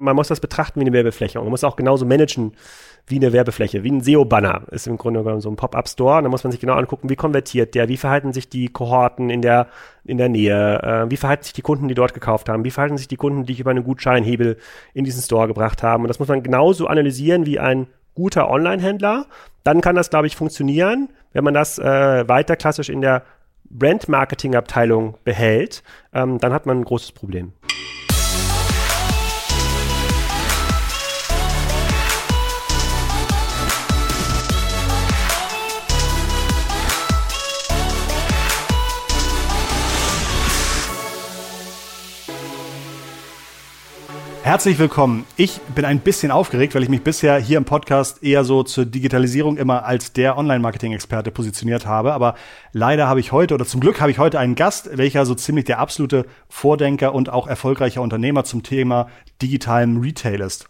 Man muss das betrachten wie eine Werbefläche und man muss auch genauso managen wie eine Werbefläche, wie ein SEO-Banner ist im Grunde genommen so ein Pop-up-Store. Da muss man sich genau angucken, wie konvertiert der, wie verhalten sich die Kohorten in der, in der Nähe, äh, wie verhalten sich die Kunden, die dort gekauft haben, wie verhalten sich die Kunden, die ich über einen Gutscheinhebel in diesen Store gebracht haben. Und das muss man genauso analysieren wie ein guter Online-Händler. Dann kann das, glaube ich, funktionieren, wenn man das äh, weiter klassisch in der Brand-Marketing-Abteilung behält, ähm, dann hat man ein großes Problem. Herzlich willkommen. Ich bin ein bisschen aufgeregt, weil ich mich bisher hier im Podcast eher so zur Digitalisierung immer als der Online-Marketing-Experte positioniert habe. Aber leider habe ich heute, oder zum Glück habe ich heute einen Gast, welcher so ziemlich der absolute Vordenker und auch erfolgreicher Unternehmer zum Thema digitalem Retail ist.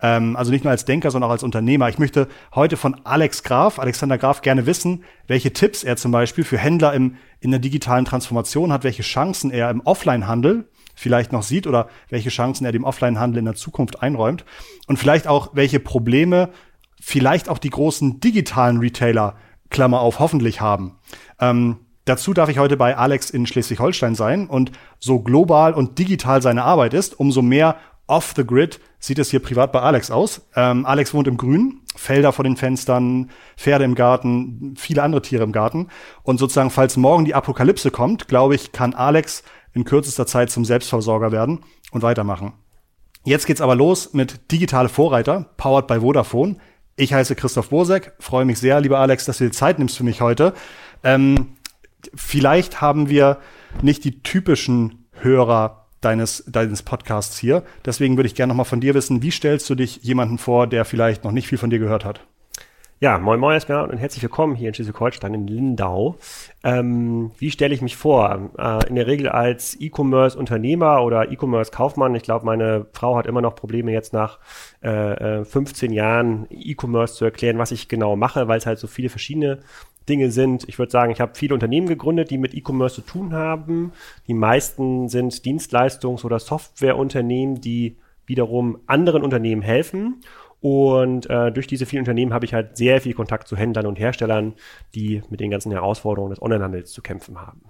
Ähm, also nicht nur als Denker, sondern auch als Unternehmer. Ich möchte heute von Alex Graf, Alexander Graf, gerne wissen, welche Tipps er zum Beispiel für Händler im, in der digitalen Transformation hat, welche Chancen er im Offline-Handel vielleicht noch sieht oder welche Chancen er dem Offline-Handel in der Zukunft einräumt und vielleicht auch welche Probleme vielleicht auch die großen digitalen Retailer, Klammer auf, hoffentlich haben. Ähm, dazu darf ich heute bei Alex in Schleswig-Holstein sein und so global und digital seine Arbeit ist, umso mehr off the grid sieht es hier privat bei Alex aus. Ähm, Alex wohnt im Grün, Felder vor den Fenstern, Pferde im Garten, viele andere Tiere im Garten. Und sozusagen, falls morgen die Apokalypse kommt, glaube ich, kann Alex in kürzester Zeit zum Selbstversorger werden und weitermachen. Jetzt geht's aber los mit Digitale Vorreiter, powered by Vodafone. Ich heiße Christoph Bosek, freue mich sehr, lieber Alex, dass du dir Zeit nimmst für mich heute. Ähm, vielleicht haben wir nicht die typischen Hörer deines, deines Podcasts hier. Deswegen würde ich gerne noch mal von dir wissen, wie stellst du dich jemanden vor, der vielleicht noch nicht viel von dir gehört hat? Ja, moin moin erstmal und herzlich willkommen hier in Schleswig-Holstein in Lindau. Ähm, wie stelle ich mich vor? Äh, in der Regel als E-Commerce-Unternehmer oder E-Commerce-Kaufmann. Ich glaube, meine Frau hat immer noch Probleme jetzt nach äh, 15 äh, Jahren E-Commerce zu erklären, was ich genau mache, weil es halt so viele verschiedene Dinge sind. Ich würde sagen, ich habe viele Unternehmen gegründet, die mit E-Commerce zu tun haben. Die meisten sind Dienstleistungs- oder Softwareunternehmen, die wiederum anderen Unternehmen helfen. Und äh, durch diese vielen Unternehmen habe ich halt sehr viel Kontakt zu Händlern und Herstellern, die mit den ganzen Herausforderungen des Onlinehandels zu kämpfen haben.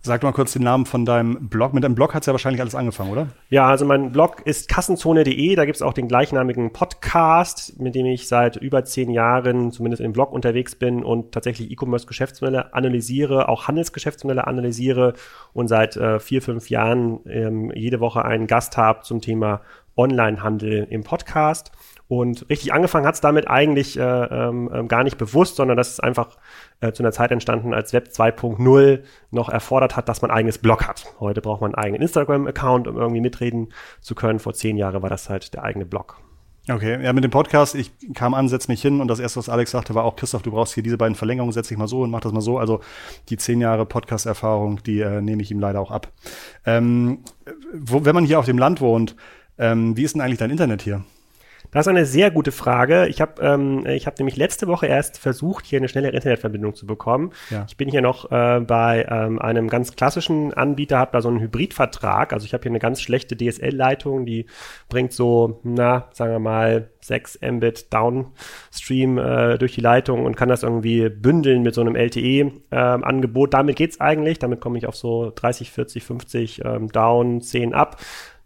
Sag mal kurz den Namen von deinem Blog. Mit deinem Blog hat es ja wahrscheinlich alles angefangen, oder? Ja, also mein Blog ist kassenzone.de. Da gibt es auch den gleichnamigen Podcast, mit dem ich seit über zehn Jahren zumindest im Blog unterwegs bin und tatsächlich E-Commerce-Geschäftsmodelle analysiere, auch Handelsgeschäftsmodelle analysiere und seit äh, vier, fünf Jahren ähm, jede Woche einen Gast habe zum Thema Onlinehandel im Podcast. Und richtig angefangen hat es damit eigentlich äh, ähm, ähm, gar nicht bewusst, sondern das ist einfach äh, zu einer Zeit entstanden, als Web 2.0 noch erfordert hat, dass man ein eigenes Blog hat. Heute braucht man einen eigenen Instagram-Account, um irgendwie mitreden zu können. Vor zehn Jahren war das halt der eigene Blog. Okay, ja, mit dem Podcast, ich kam an, setz mich hin und das erste, was Alex sagte, war auch, Christoph, du brauchst hier diese beiden Verlängerungen, setz dich mal so und mach das mal so. Also die zehn Jahre Podcast-Erfahrung, die äh, nehme ich ihm leider auch ab. Ähm, wo, wenn man hier auf dem Land wohnt, ähm, wie ist denn eigentlich dein Internet hier? Das ist eine sehr gute Frage. Ich habe ähm, ich hab nämlich letzte Woche erst versucht, hier eine schnelle Internetverbindung zu bekommen. Ja. Ich bin hier noch äh, bei ähm, einem ganz klassischen Anbieter, habe da so einen Hybridvertrag. Also ich habe hier eine ganz schlechte DSL-Leitung, die bringt so, na, sagen wir mal, 6 Mbit Downstream äh, durch die Leitung und kann das irgendwie bündeln mit so einem LTE-Angebot. Ähm, Damit geht's eigentlich. Damit komme ich auf so 30, 40, 50 ähm, Down, 10 ab.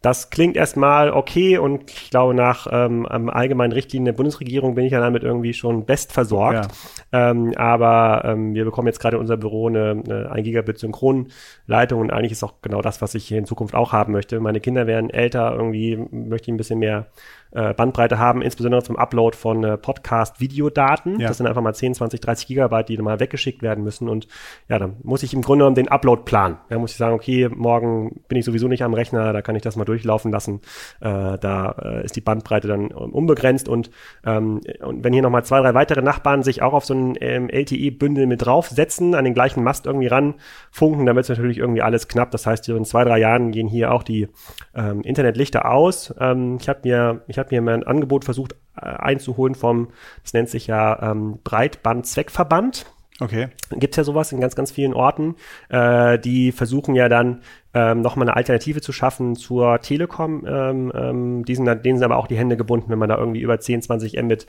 Das klingt erstmal okay und ich glaube, nach ähm, allgemeinen Richtlinien der Bundesregierung bin ich ja damit irgendwie schon best versorgt. Ja. Ähm, aber ähm, wir bekommen jetzt gerade in unser Büro eine, eine 1 Gigabit Synchronleitung und eigentlich ist auch genau das, was ich hier in Zukunft auch haben möchte. Meine Kinder werden älter, irgendwie möchte ich ein bisschen mehr äh, Bandbreite haben, insbesondere zum Upload von äh, Podcast-Videodaten. Ja. Das sind einfach mal 10, 20, 30 Gigabyte, die mal weggeschickt werden müssen. Und ja, dann muss ich im Grunde genommen den Upload planen. Da muss ich sagen, okay, morgen bin ich sowieso nicht am Rechner, da kann ich das mal durchlaufen lassen. Äh, da äh, ist die Bandbreite dann unbegrenzt. Und, ähm, und wenn hier nochmal zwei, drei weitere Nachbarn sich auch auf so ein ähm, LTE-Bündel mit draufsetzen, an den gleichen Mast irgendwie ranfunken, dann wird es natürlich irgendwie alles knapp. Das heißt, in zwei, drei Jahren gehen hier auch die ähm, Internetlichter aus. Ähm, ich habe mir, ich habe mir mein Angebot versucht äh, einzuholen vom, das nennt sich ja ähm, Breitband-Zweckverband. Okay. Gibt es ja sowas in ganz, ganz vielen Orten. Äh, die versuchen ja dann ähm, nochmal eine Alternative zu schaffen zur Telekom. Ähm, ähm, die sind, denen sind aber auch die Hände gebunden, wenn man da irgendwie über 10, 20 Mbit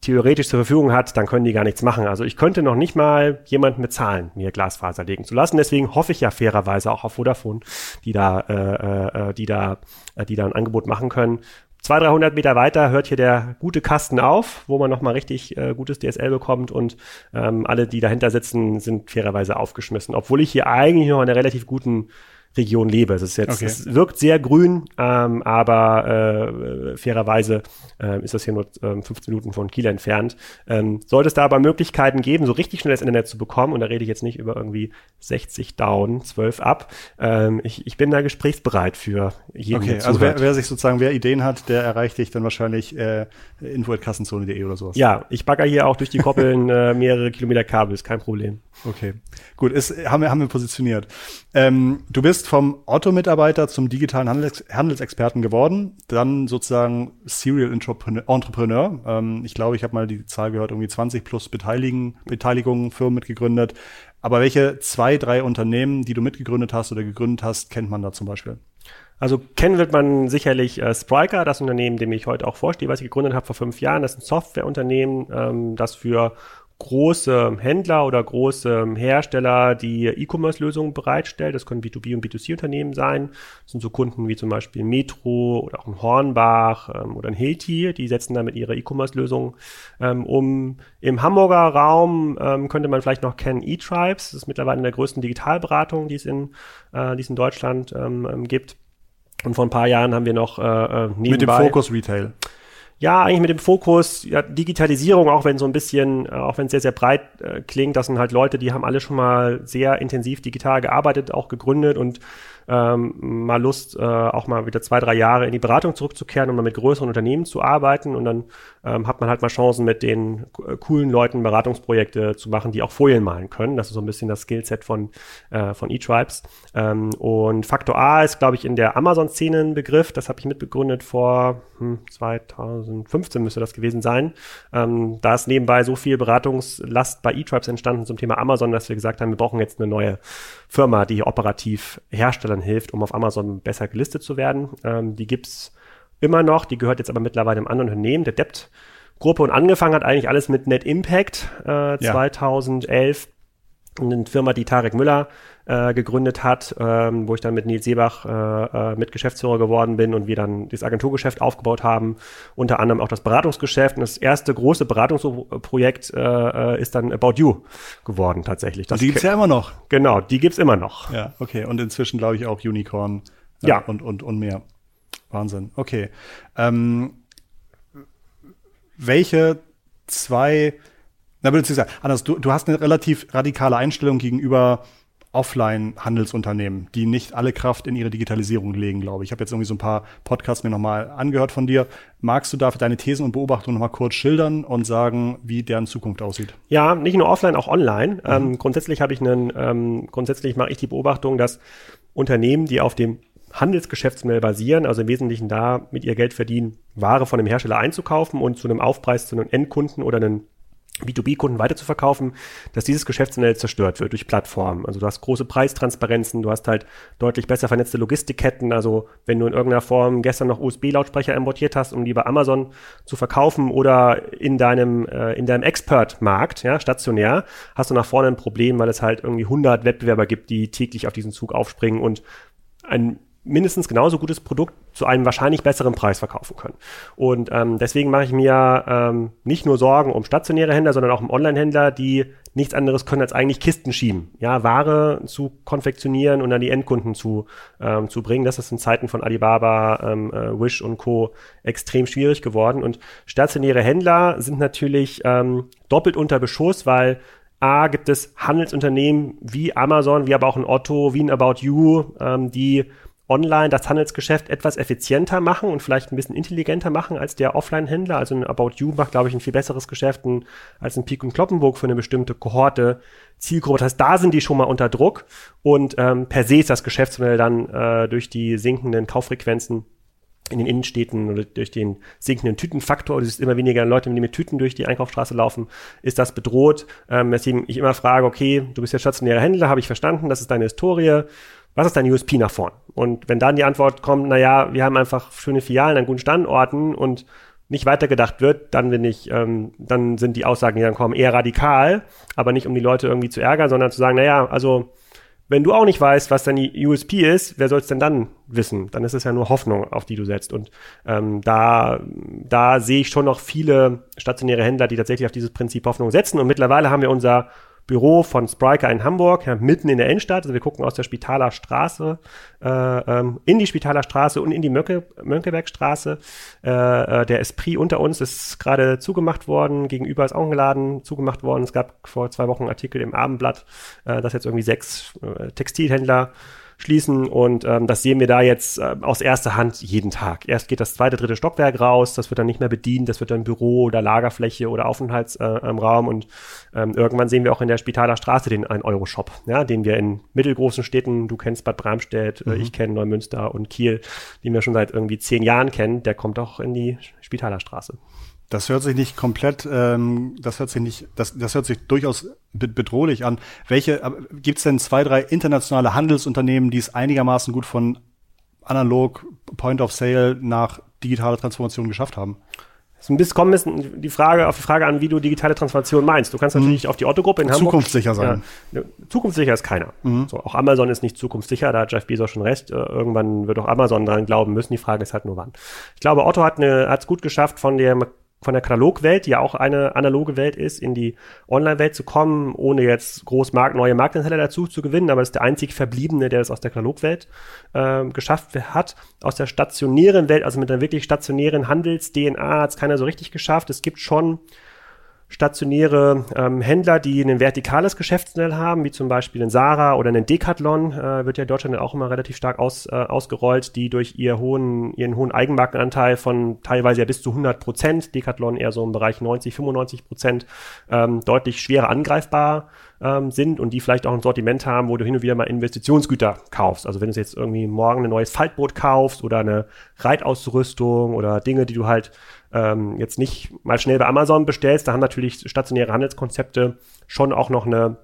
theoretisch zur Verfügung hat, dann können die gar nichts machen. Also ich könnte noch nicht mal jemanden bezahlen, mir Glasfaser legen zu lassen. Deswegen hoffe ich ja fairerweise auch auf Vodafone, die da, äh, äh, die da, äh, die da ein Angebot machen können. 200, 300 Meter weiter hört hier der gute Kasten auf, wo man nochmal richtig äh, gutes DSL bekommt und ähm, alle, die dahinter sitzen, sind fairerweise aufgeschmissen. Obwohl ich hier eigentlich noch in relativ guten Region lebe. Es ist jetzt, okay. es wirkt sehr grün, ähm, aber äh, fairerweise äh, ist das hier nur äh, 15 Minuten von Kiel entfernt. Ähm, sollte es da aber Möglichkeiten geben, so richtig schnell das Internet zu bekommen, und da rede ich jetzt nicht über irgendwie 60 down, 12 ab, ähm, ich, ich bin da gesprächsbereit für jeden. Okay, also wer, wer sich sozusagen, wer Ideen hat, der erreicht dich dann wahrscheinlich äh, info.kassenzone.de oder sowas. Ja, ich bagger hier auch durch die Koppeln äh, mehrere Kilometer Kabel, ist kein Problem. Okay, gut, ist, haben, wir, haben wir positioniert. Ähm, du bist vom Otto-Mitarbeiter zum digitalen Handels Handelsexperten geworden, dann sozusagen Serial Entrepreneur. Ähm, ich glaube, ich habe mal die Zahl gehört, irgendwie 20 plus Beteiligen, Beteiligungen, Firmen mitgegründet. Aber welche zwei, drei Unternehmen, die du mitgegründet hast oder gegründet hast, kennt man da zum Beispiel? Also kennen wird man sicherlich äh, Spryker, das Unternehmen, dem ich heute auch vorstehe, was ich gegründet habe vor fünf Jahren. Das ist ein Softwareunternehmen, ähm, das für große Händler oder große Hersteller, die E-Commerce-Lösungen bereitstellt. Das können B2B- und B2C-Unternehmen sein. Das sind so Kunden wie zum Beispiel Metro oder auch ein Hornbach ähm, oder ein Hilti. Die setzen damit ihre E-Commerce-Lösungen ähm, um. Im Hamburger Raum ähm, könnte man vielleicht noch kennen eTribes. Das ist mittlerweile eine der größten Digitalberatungen, die es in, äh, die es in Deutschland ähm, ähm, gibt. Und vor ein paar Jahren haben wir noch äh, äh nebenbei, Mit dem Fokus Retail. Ja, eigentlich mit dem Fokus ja, Digitalisierung, auch wenn so ein bisschen, äh, auch wenn es sehr, sehr breit äh, klingt, das sind halt Leute, die haben alle schon mal sehr intensiv digital gearbeitet, auch gegründet und ähm, mal Lust, äh, auch mal wieder zwei, drei Jahre in die Beratung zurückzukehren, um mal mit größeren Unternehmen zu arbeiten. Und dann ähm, hat man halt mal Chancen, mit den äh, coolen Leuten Beratungsprojekte zu machen, die auch Folien malen können. Das ist so ein bisschen das Skillset von, äh, von eTribes. Ähm, und Faktor A ist, glaube ich, in der Amazon-Szene ein Begriff. Das habe ich mitbegründet vor hm, 2015 müsste das gewesen sein. Ähm, da ist nebenbei so viel Beratungslast bei eTribes entstanden zum Thema Amazon, dass wir gesagt haben, wir brauchen jetzt eine neue Firma, die operativ Herstellern hilft, um auf Amazon besser gelistet zu werden. Ähm, die gibt's immer noch, die gehört jetzt aber mittlerweile einem anderen Unternehmen, der Debt Gruppe und angefangen hat eigentlich alles mit Net Impact äh, ja. 2011 eine Firma, die Tarek Müller äh, gegründet hat, ähm, wo ich dann mit Nils Seebach äh, äh, Mitgeschäftsführer geworden bin und wir dann das Agenturgeschäft aufgebaut haben, unter anderem auch das Beratungsgeschäft. Und das erste große Beratungsprojekt äh, äh, ist dann About You geworden tatsächlich. Das die gibt's ja immer noch. Genau, die gibt's immer noch. Ja, okay. Und inzwischen glaube ich auch Unicorn äh, ja. und, und, und mehr. Wahnsinn. Okay. Ähm, welche zwei na, sagen, anders, du, du hast eine relativ radikale Einstellung gegenüber Offline-Handelsunternehmen, die nicht alle Kraft in ihre Digitalisierung legen, glaube ich. Ich habe jetzt irgendwie so ein paar Podcasts mir nochmal angehört von dir. Magst du dafür deine Thesen und Beobachtungen nochmal kurz schildern und sagen, wie deren Zukunft aussieht? Ja, nicht nur offline, auch online. Mhm. Ähm, grundsätzlich habe ich einen, ähm, grundsätzlich mache ich die Beobachtung, dass Unternehmen, die auf dem Handelsgeschäftsmodell basieren, also im Wesentlichen da mit ihr Geld verdienen, Ware von dem Hersteller einzukaufen und zu einem Aufpreis zu einem Endkunden oder einem B2B-Kunden weiterzuverkaufen, dass dieses Geschäftsmodell zerstört wird durch Plattformen. Also du hast große Preistransparenzen, du hast halt deutlich besser vernetzte Logistikketten. Also wenn du in irgendeiner Form gestern noch USB-Lautsprecher importiert hast, um die bei Amazon zu verkaufen oder in deinem, äh, in deinem Expert-Markt, ja, stationär, hast du nach vorne ein Problem, weil es halt irgendwie 100 Wettbewerber gibt, die täglich auf diesen Zug aufspringen und ein mindestens genauso gutes Produkt zu einem wahrscheinlich besseren Preis verkaufen können. Und ähm, deswegen mache ich mir ähm, nicht nur Sorgen um stationäre Händler, sondern auch um Online-Händler, die nichts anderes können als eigentlich Kisten schieben, ja, Ware zu konfektionieren und an die Endkunden zu, ähm, zu bringen. Das ist in Zeiten von Alibaba, ähm, äh, Wish und Co. extrem schwierig geworden. Und stationäre Händler sind natürlich ähm, doppelt unter Beschuss, weil A, gibt es Handelsunternehmen wie Amazon, wie aber auch ein Otto, wie ein About You, ähm, die online das Handelsgeschäft etwas effizienter machen und vielleicht ein bisschen intelligenter machen als der Offline-Händler. Also ein About You macht, glaube ich, ein viel besseres Geschäft als ein Peak und Kloppenburg für eine bestimmte Kohorte, Zielgruppe. Das heißt, da sind die schon mal unter Druck und ähm, per se ist das Geschäftsmodell dann äh, durch die sinkenden Kauffrequenzen in den Innenstädten oder durch den sinkenden Tütenfaktor, es ist immer weniger Leute, die mit Tüten durch die Einkaufsstraße laufen, ist das bedroht. Ähm, weswegen ich immer frage, okay, du bist ja stationärer Händler, habe ich verstanden, das ist deine Historie. Was ist dein USP nach vorn? Und wenn dann die Antwort kommt, na ja, wir haben einfach schöne Filialen an guten Standorten und nicht weitergedacht wird, dann bin ich, ähm, dann sind die Aussagen, die dann kommen, eher radikal, aber nicht um die Leute irgendwie zu ärgern, sondern zu sagen, na ja, also wenn du auch nicht weißt, was dein USP ist, wer soll es denn dann wissen? Dann ist es ja nur Hoffnung, auf die du setzt. Und ähm, da, da sehe ich schon noch viele stationäre Händler, die tatsächlich auf dieses Prinzip Hoffnung setzen. Und mittlerweile haben wir unser Büro von Spriker in Hamburg, ja, mitten in der Innenstadt. Also wir gucken aus der Spitaler Straße äh, ähm, in die Spitaler Straße und in die Mönke, Mönckebergstraße. Äh, äh, der Esprit unter uns ist gerade zugemacht worden, gegenüber ist auch ein Laden zugemacht worden. Es gab vor zwei Wochen einen Artikel im Abendblatt, äh, dass jetzt irgendwie sechs äh, Textilhändler schließen. Und ähm, das sehen wir da jetzt äh, aus erster Hand jeden Tag. Erst geht das zweite, dritte Stockwerk raus, das wird dann nicht mehr bedient, das wird dann Büro oder Lagerfläche oder Aufenthaltsraum. Äh, und ähm, irgendwann sehen wir auch in der Spitaler Straße den 1-Euro-Shop, ja, den wir in mittelgroßen Städten, du kennst Bad Bramstedt, äh, mhm. ich kenne Neumünster und Kiel, den wir schon seit irgendwie zehn Jahren kennen, der kommt auch in die Spitaler Straße. Das hört sich nicht komplett, ähm, das hört sich nicht, das, das hört sich durchaus bedrohlich an. Welche, gibt es denn zwei, drei internationale Handelsunternehmen, die es einigermaßen gut von analog Point of Sale nach digitale Transformation geschafft haben? So ein bisschen kommen ist die Frage auf die Frage an, wie du digitale Transformation meinst. Du kannst mhm. natürlich mhm. auf die Otto-Gruppe in Hamburg. Zukunftssicher sein. Ja, zukunftssicher ist keiner. Mhm. So, auch Amazon ist nicht zukunftssicher, da hat Jeff Bezos schon recht. Äh, irgendwann wird auch Amazon dran glauben müssen. Die Frage ist halt nur wann. Ich glaube, Otto hat es gut geschafft, von der von der Katalogwelt, die ja auch eine analoge Welt ist, in die Online-Welt zu kommen, ohne jetzt groß Mark neue Marktanteile dazu zu gewinnen. Aber das ist der einzig Verbliebene, der das aus der Katalogwelt äh, geschafft hat. Aus der stationären Welt, also mit einer wirklich stationären Handels-DNA, hat es keiner so richtig geschafft. Es gibt schon stationäre ähm, Händler, die ein vertikales Geschäftsmodell haben, wie zum Beispiel ein Sarah oder ein Decathlon, äh, wird ja in Deutschland auch immer relativ stark aus, äh, ausgerollt, die durch ihr hohen, ihren hohen Eigenmarkenanteil von teilweise ja bis zu 100 Prozent, Decathlon eher so im Bereich 90, 95 Prozent, ähm, deutlich schwerer angreifbar ähm, sind und die vielleicht auch ein Sortiment haben, wo du hin und wieder mal Investitionsgüter kaufst. Also wenn du jetzt irgendwie morgen ein neues Faltboot kaufst oder eine Reitausrüstung oder Dinge, die du halt ähm, jetzt nicht mal schnell bei Amazon bestellst, da haben natürlich stationäre Handelskonzepte schon auch noch eine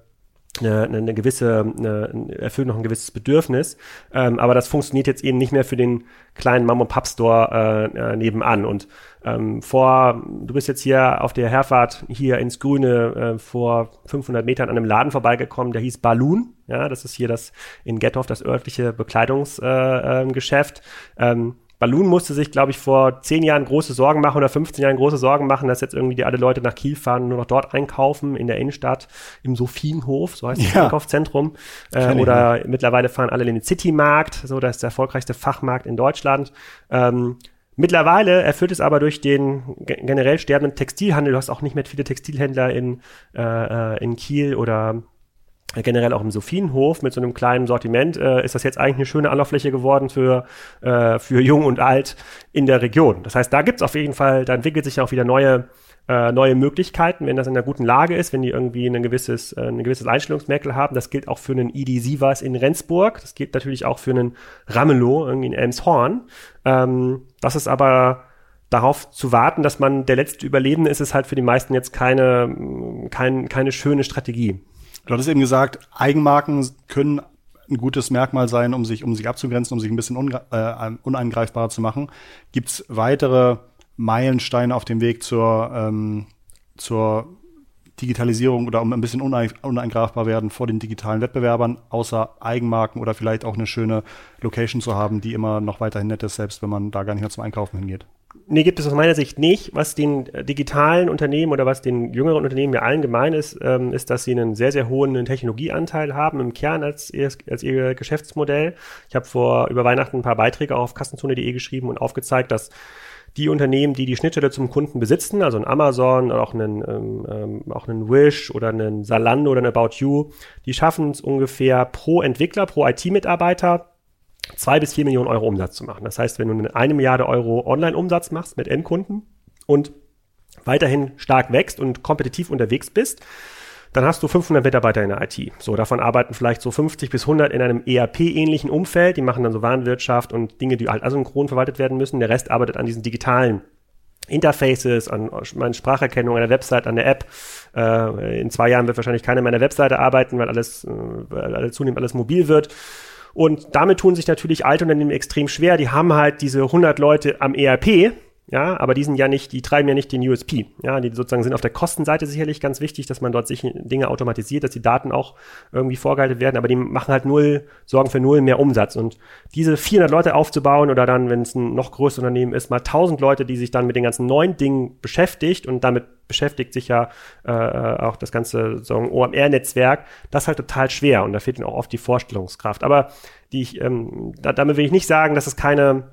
eine, eine gewisse, eine, erfüllen noch ein gewisses Bedürfnis, ähm, aber das funktioniert jetzt eben nicht mehr für den kleinen Mom und Pop Store äh, äh, nebenan. Und ähm, vor, du bist jetzt hier auf der Herfahrt hier ins Grüne äh, vor 500 Metern an einem Laden vorbeigekommen, der hieß Balloon. Ja, das ist hier das in Gethoff das örtliche Bekleidungsgeschäft. Äh, ähm, Balloon musste sich, glaube ich, vor zehn Jahren große Sorgen machen oder 15 Jahren große Sorgen machen, dass jetzt irgendwie die alle Leute nach Kiel fahren, nur noch dort einkaufen, in der Innenstadt, im Sophienhof, so heißt ja. das Einkaufszentrum. Äh, oder ja. mittlerweile fahren alle in den Citymarkt, so das ist der erfolgreichste Fachmarkt in Deutschland. Ähm, Mittlerweile erfüllt es aber durch den generell sterbenden Textilhandel, du hast auch nicht mehr viele Textilhändler in, äh, äh in Kiel oder generell auch im Sophienhof mit so einem kleinen Sortiment, äh, ist das jetzt eigentlich eine schöne Anlauffläche geworden für, äh, für Jung und Alt in der Region. Das heißt, da gibt's auf jeden Fall, da entwickelt sich auch wieder neue, äh, neue Möglichkeiten, wenn das in einer guten Lage ist, wenn die irgendwie ein gewisses, äh, ein gewisses Einstellungsmerkmal haben. Das gilt auch für einen ID Sivas in Rendsburg. Das gilt natürlich auch für einen Ramelow irgendwie in Elmshorn. Ähm, das ist aber darauf zu warten, dass man der letzte Überlebende ist, ist halt für die meisten jetzt keine, kein, keine schöne Strategie. Du hattest eben gesagt, Eigenmarken können ein gutes Merkmal sein, um sich, um sich abzugrenzen, um sich ein bisschen äh, uneingreifbarer zu machen. Gibt es weitere Meilensteine auf dem Weg zur, ähm, zur Digitalisierung oder um ein bisschen uneingreifbar werden vor den digitalen Wettbewerbern, außer Eigenmarken oder vielleicht auch eine schöne Location zu haben, die immer noch weiterhin nett ist, selbst wenn man da gar nicht mehr zum Einkaufen hingeht? Nee, gibt es aus meiner Sicht nicht. Was den äh, digitalen Unternehmen oder was den jüngeren Unternehmen ja allen gemein ist, ähm, ist, dass sie einen sehr, sehr hohen Technologieanteil haben im Kern als, als ihr Geschäftsmodell. Ich habe vor über Weihnachten ein paar Beiträge auf kassenzone.de geschrieben und aufgezeigt, dass die Unternehmen, die die Schnittstelle zum Kunden besitzen, also ein Amazon oder auch einen, ähm, ähm, auch einen Wish oder einen Salando oder ein About You, die schaffen es ungefähr pro Entwickler, pro IT-Mitarbeiter zwei bis vier Millionen Euro Umsatz zu machen. Das heißt, wenn du eine Milliarde Euro Online-Umsatz machst mit Endkunden und weiterhin stark wächst und kompetitiv unterwegs bist, dann hast du 500 Mitarbeiter in der IT. So, davon arbeiten vielleicht so 50 bis 100 in einem ERP-ähnlichen Umfeld. Die machen dann so Warenwirtschaft und Dinge, die halt asynchron verwaltet werden müssen. Der Rest arbeitet an diesen digitalen Interfaces, an meine Spracherkennung, an der Website, an der App. Äh, in zwei Jahren wird wahrscheinlich keiner mehr an der Webseite arbeiten, weil alles, äh, weil alles zunehmend alles mobil wird. Und damit tun sich natürlich alte Unternehmen extrem schwer. Die haben halt diese 100 Leute am ERP, ja, aber die sind ja nicht, die treiben ja nicht den USP. Ja, die sozusagen sind auf der Kostenseite sicherlich ganz wichtig, dass man dort sich Dinge automatisiert, dass die Daten auch irgendwie vorgehalten werden, aber die machen halt null, sorgen für null mehr Umsatz. Und diese 400 Leute aufzubauen oder dann, wenn es ein noch größeres Unternehmen ist, mal 1000 Leute, die sich dann mit den ganzen neuen Dingen beschäftigt und damit beschäftigt sich ja äh, auch das ganze so OMR-Netzwerk, das ist halt total schwer und da fehlt ihnen auch oft die Vorstellungskraft. Aber die ich, ähm, da, damit will ich nicht sagen, dass es keine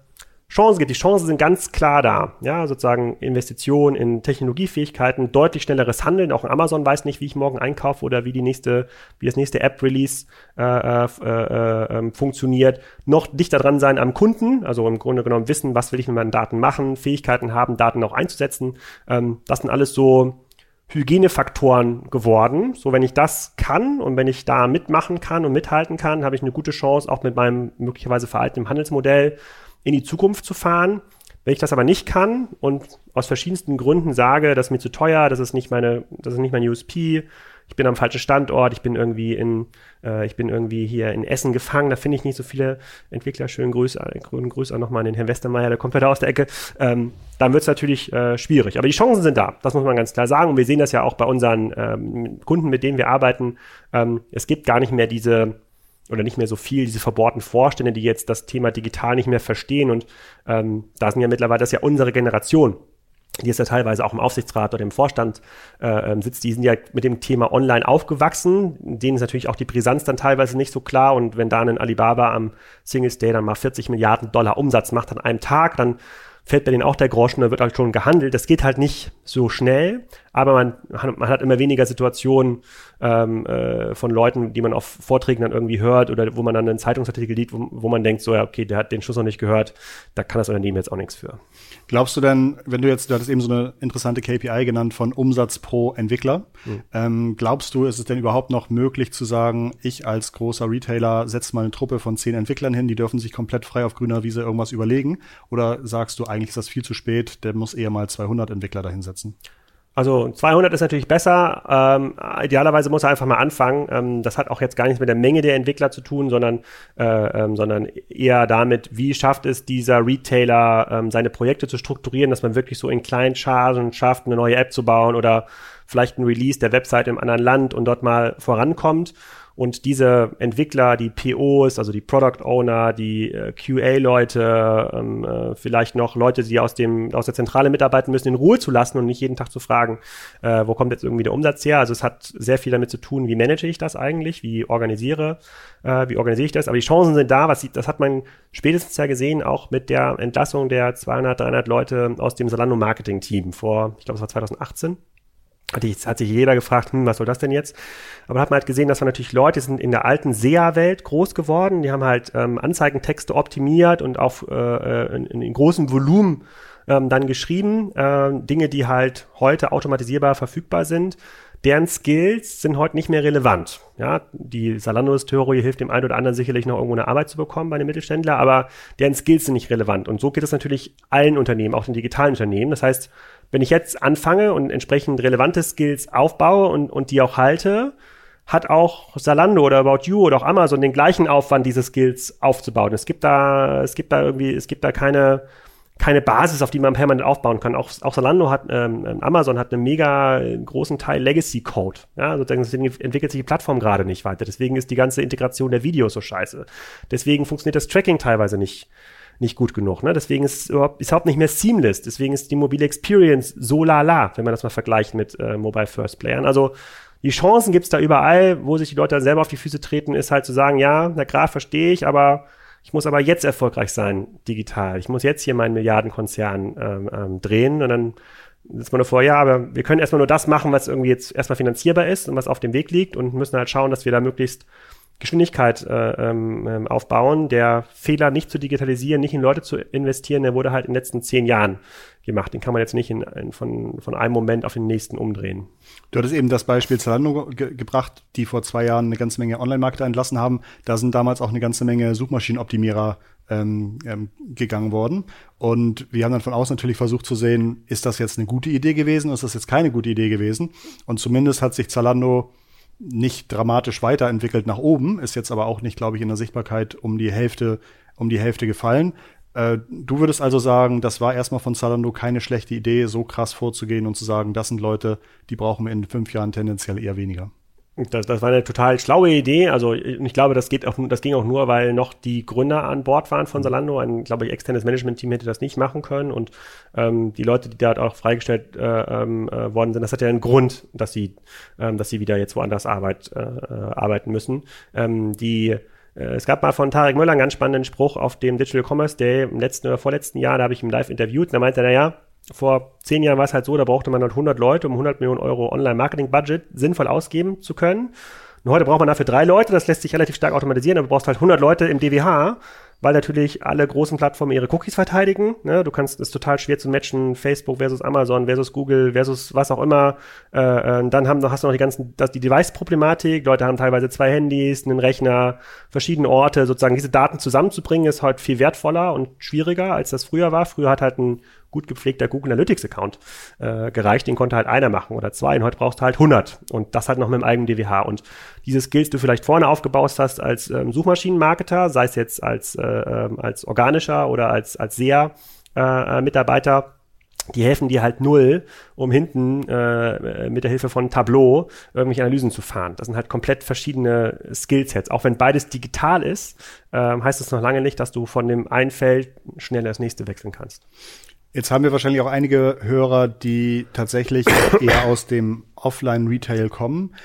Chancen gibt. Die Chancen sind ganz klar da. Ja, sozusagen Investitionen in Technologiefähigkeiten, deutlich schnelleres Handeln. Auch Amazon weiß nicht, wie ich morgen einkaufe oder wie die nächste, wie das nächste App-Release äh, äh, äh, ähm, funktioniert. Noch dichter dran sein am Kunden, also im Grunde genommen wissen, was will ich mit meinen Daten machen, Fähigkeiten haben, Daten auch einzusetzen. Ähm, das sind alles so Hygienefaktoren geworden. So, wenn ich das kann und wenn ich da mitmachen kann und mithalten kann, habe ich eine gute Chance, auch mit meinem möglicherweise veralteten Handelsmodell in die Zukunft zu fahren. Wenn ich das aber nicht kann und aus verschiedensten Gründen sage, das ist mir zu teuer, das ist nicht meine, das ist nicht mein USP, ich bin am falschen Standort, ich bin irgendwie in, äh, ich bin irgendwie hier in Essen gefangen, da finde ich nicht so viele Entwickler. Schönen Grüße, grünen Grüß auch nochmal an den Herrn Westermeier, der kommt weiter aus der Ecke. Ähm, dann wird es natürlich äh, schwierig. Aber die Chancen sind da, das muss man ganz klar sagen. Und wir sehen das ja auch bei unseren ähm, Kunden, mit denen wir arbeiten. Ähm, es gibt gar nicht mehr diese oder nicht mehr so viel diese verbohrten Vorstände, die jetzt das Thema digital nicht mehr verstehen. Und ähm, da sind ja mittlerweile, das ist ja unsere Generation, die ist ja teilweise auch im Aufsichtsrat oder im Vorstand äh, ähm, sitzt, die sind ja mit dem Thema online aufgewachsen. Denen ist natürlich auch die Brisanz dann teilweise nicht so klar. Und wenn da ein Alibaba am Singles Day dann mal 40 Milliarden Dollar Umsatz macht an einem Tag, dann fällt bei denen auch der Groschen, da wird halt schon gehandelt. Das geht halt nicht so schnell, aber man, man hat immer weniger Situationen ähm, äh, von Leuten, die man auf Vorträgen dann irgendwie hört oder wo man dann einen Zeitungsartikel liest, wo, wo man denkt, so ja, okay, der hat den Schuss noch nicht gehört, da kann das Unternehmen jetzt auch nichts für. Glaubst du denn, wenn du jetzt, du hattest eben so eine interessante KPI genannt von Umsatz pro Entwickler, mhm. ähm, glaubst du, ist es denn überhaupt noch möglich zu sagen, ich als großer Retailer setze mal eine Truppe von zehn Entwicklern hin, die dürfen sich komplett frei auf grüner Wiese irgendwas überlegen? Oder sagst du, eigentlich ist das viel zu spät, der muss eher mal 200 Entwickler dahinsetzen? Also 200 ist natürlich besser. Ähm, idealerweise muss er einfach mal anfangen. Ähm, das hat auch jetzt gar nichts mit der Menge der Entwickler zu tun, sondern, äh, ähm, sondern eher damit, wie schafft es dieser Retailer, ähm, seine Projekte zu strukturieren, dass man wirklich so in kleinen Chargen schafft, eine neue App zu bauen oder vielleicht ein Release der Website im anderen Land und dort mal vorankommt. Und diese Entwickler, die POs, also die Product Owner, die äh, QA-Leute, ähm, äh, vielleicht noch Leute, die aus, dem, aus der Zentrale mitarbeiten müssen, in Ruhe zu lassen und nicht jeden Tag zu fragen, äh, wo kommt jetzt irgendwie der Umsatz her. Also es hat sehr viel damit zu tun, wie manage ich das eigentlich, wie organisiere, äh, wie organisiere ich das. Aber die Chancen sind da, was, das hat man spätestens ja gesehen, auch mit der Entlassung der 200, 300 Leute aus dem Salando Marketing Team vor, ich glaube, es war 2018 hat, ich, hat sich jeder gefragt, hm, was soll das denn jetzt? Aber da hat man halt gesehen, dass man natürlich Leute sind in der alten SEA-Welt groß geworden. Die haben halt ähm, Anzeigentexte optimiert und auf äh, äh in, in großem Volumen ähm, dann geschrieben. Äh, Dinge, die halt heute automatisierbar verfügbar sind. Deren Skills sind heute nicht mehr relevant. Ja, die Salando-Historie hilft dem einen oder anderen sicherlich noch irgendwo eine Arbeit zu bekommen bei einem Mittelständler, aber deren Skills sind nicht relevant. Und so geht es natürlich allen Unternehmen, auch den digitalen Unternehmen. Das heißt, wenn ich jetzt anfange und entsprechend relevante Skills aufbaue und, und die auch halte, hat auch Salando oder About You oder auch Amazon den gleichen Aufwand, diese Skills aufzubauen. Es gibt da, es gibt da irgendwie, es gibt da keine, keine Basis, auf die man permanent aufbauen kann. Auch, auch Salando hat, ähm, ähm Amazon hat einen mega großen Teil Legacy Code. Ja, sozusagen deswegen entwickelt sich die Plattform gerade nicht weiter. Deswegen ist die ganze Integration der Videos so scheiße. Deswegen funktioniert das Tracking teilweise nicht nicht gut genug. Ne? Deswegen ist es überhaupt, ist überhaupt nicht mehr seamless. Deswegen ist die mobile Experience so lala, wenn man das mal vergleicht mit äh, Mobile First Playern. Also die Chancen gibt's da überall, wo sich die Leute dann selber auf die Füße treten, ist halt zu sagen, ja, na klar, verstehe ich, aber ich muss aber jetzt erfolgreich sein, digital. Ich muss jetzt hier meinen Milliardenkonzern ähm, ähm, drehen und dann ist man nur vor, ja, aber wir können erstmal nur das machen, was irgendwie jetzt erstmal finanzierbar ist und was auf dem Weg liegt und müssen halt schauen, dass wir da möglichst Geschwindigkeit äh, ähm, ähm, aufbauen. Der Fehler, nicht zu digitalisieren, nicht in Leute zu investieren, der wurde halt in den letzten zehn Jahren gemacht. Den kann man jetzt nicht in, in, von, von einem Moment auf den nächsten umdrehen. Du hattest eben das Beispiel Zalando ge gebracht, die vor zwei Jahren eine ganze Menge Online-Marketer entlassen haben. Da sind damals auch eine ganze Menge Suchmaschinenoptimierer ähm, ähm, gegangen worden. Und wir haben dann von außen natürlich versucht zu sehen, ist das jetzt eine gute Idee gewesen ist das jetzt keine gute Idee gewesen? Und zumindest hat sich Zalando nicht dramatisch weiterentwickelt nach oben, ist jetzt aber auch nicht, glaube ich, in der Sichtbarkeit um die Hälfte, um die Hälfte gefallen. Äh, du würdest also sagen, das war erstmal von Zalando keine schlechte Idee, so krass vorzugehen und zu sagen, das sind Leute, die brauchen wir in fünf Jahren tendenziell eher weniger. Das, das war eine total schlaue Idee. Also ich glaube, das geht auch, das ging auch nur, weil noch die Gründer an Bord waren von Salando. Ein, glaube ich, externes Management-Team hätte das nicht machen können. Und ähm, die Leute, die da auch freigestellt äh, ähm, äh, worden sind, das hat ja einen Grund, dass sie, ähm, dass sie wieder jetzt woanders Arbeit, äh, äh arbeiten müssen. Ähm, die äh, es gab mal von Tarek Müller einen ganz spannenden Spruch auf dem Digital Commerce Day im letzten oder vorletzten Jahr, da habe ich ihn live interviewt, da meinte er, naja, vor zehn Jahren war es halt so, da brauchte man halt 100 Leute, um 100 Millionen Euro Online-Marketing-Budget sinnvoll ausgeben zu können. Und heute braucht man dafür drei Leute, das lässt sich relativ stark automatisieren, aber du brauchst halt 100 Leute im DWH, weil natürlich alle großen Plattformen ihre Cookies verteidigen. Ne? Du kannst es total schwer zu matchen, Facebook versus Amazon versus Google versus was auch immer. Äh, äh, dann haben, hast du noch die ganzen, das, die Device-Problematik. Leute haben teilweise zwei Handys, einen Rechner, verschiedene Orte. Sozusagen diese Daten zusammenzubringen ist heute viel wertvoller und schwieriger, als das früher war. Früher hat halt ein gut gepflegter Google Analytics Account äh, gereicht. Den konnte halt einer machen oder zwei. Und heute brauchst du halt 100. Und das halt noch mit dem eigenen DWH. Und diese Skills, die du vielleicht vorne aufgebaut hast als ähm, Suchmaschinenmarketer, sei es jetzt als, äh, ähm, als organischer oder als, als SEA-Mitarbeiter, äh, die helfen dir halt null, um hinten äh, mit der Hilfe von Tableau irgendwelche Analysen zu fahren. Das sind halt komplett verschiedene Skillsets. Auch wenn beides digital ist, äh, heißt das noch lange nicht, dass du von dem einen Feld schnell das nächste wechseln kannst. Jetzt haben wir wahrscheinlich auch einige Hörer, die tatsächlich eher aus dem Offline-Retail kommen.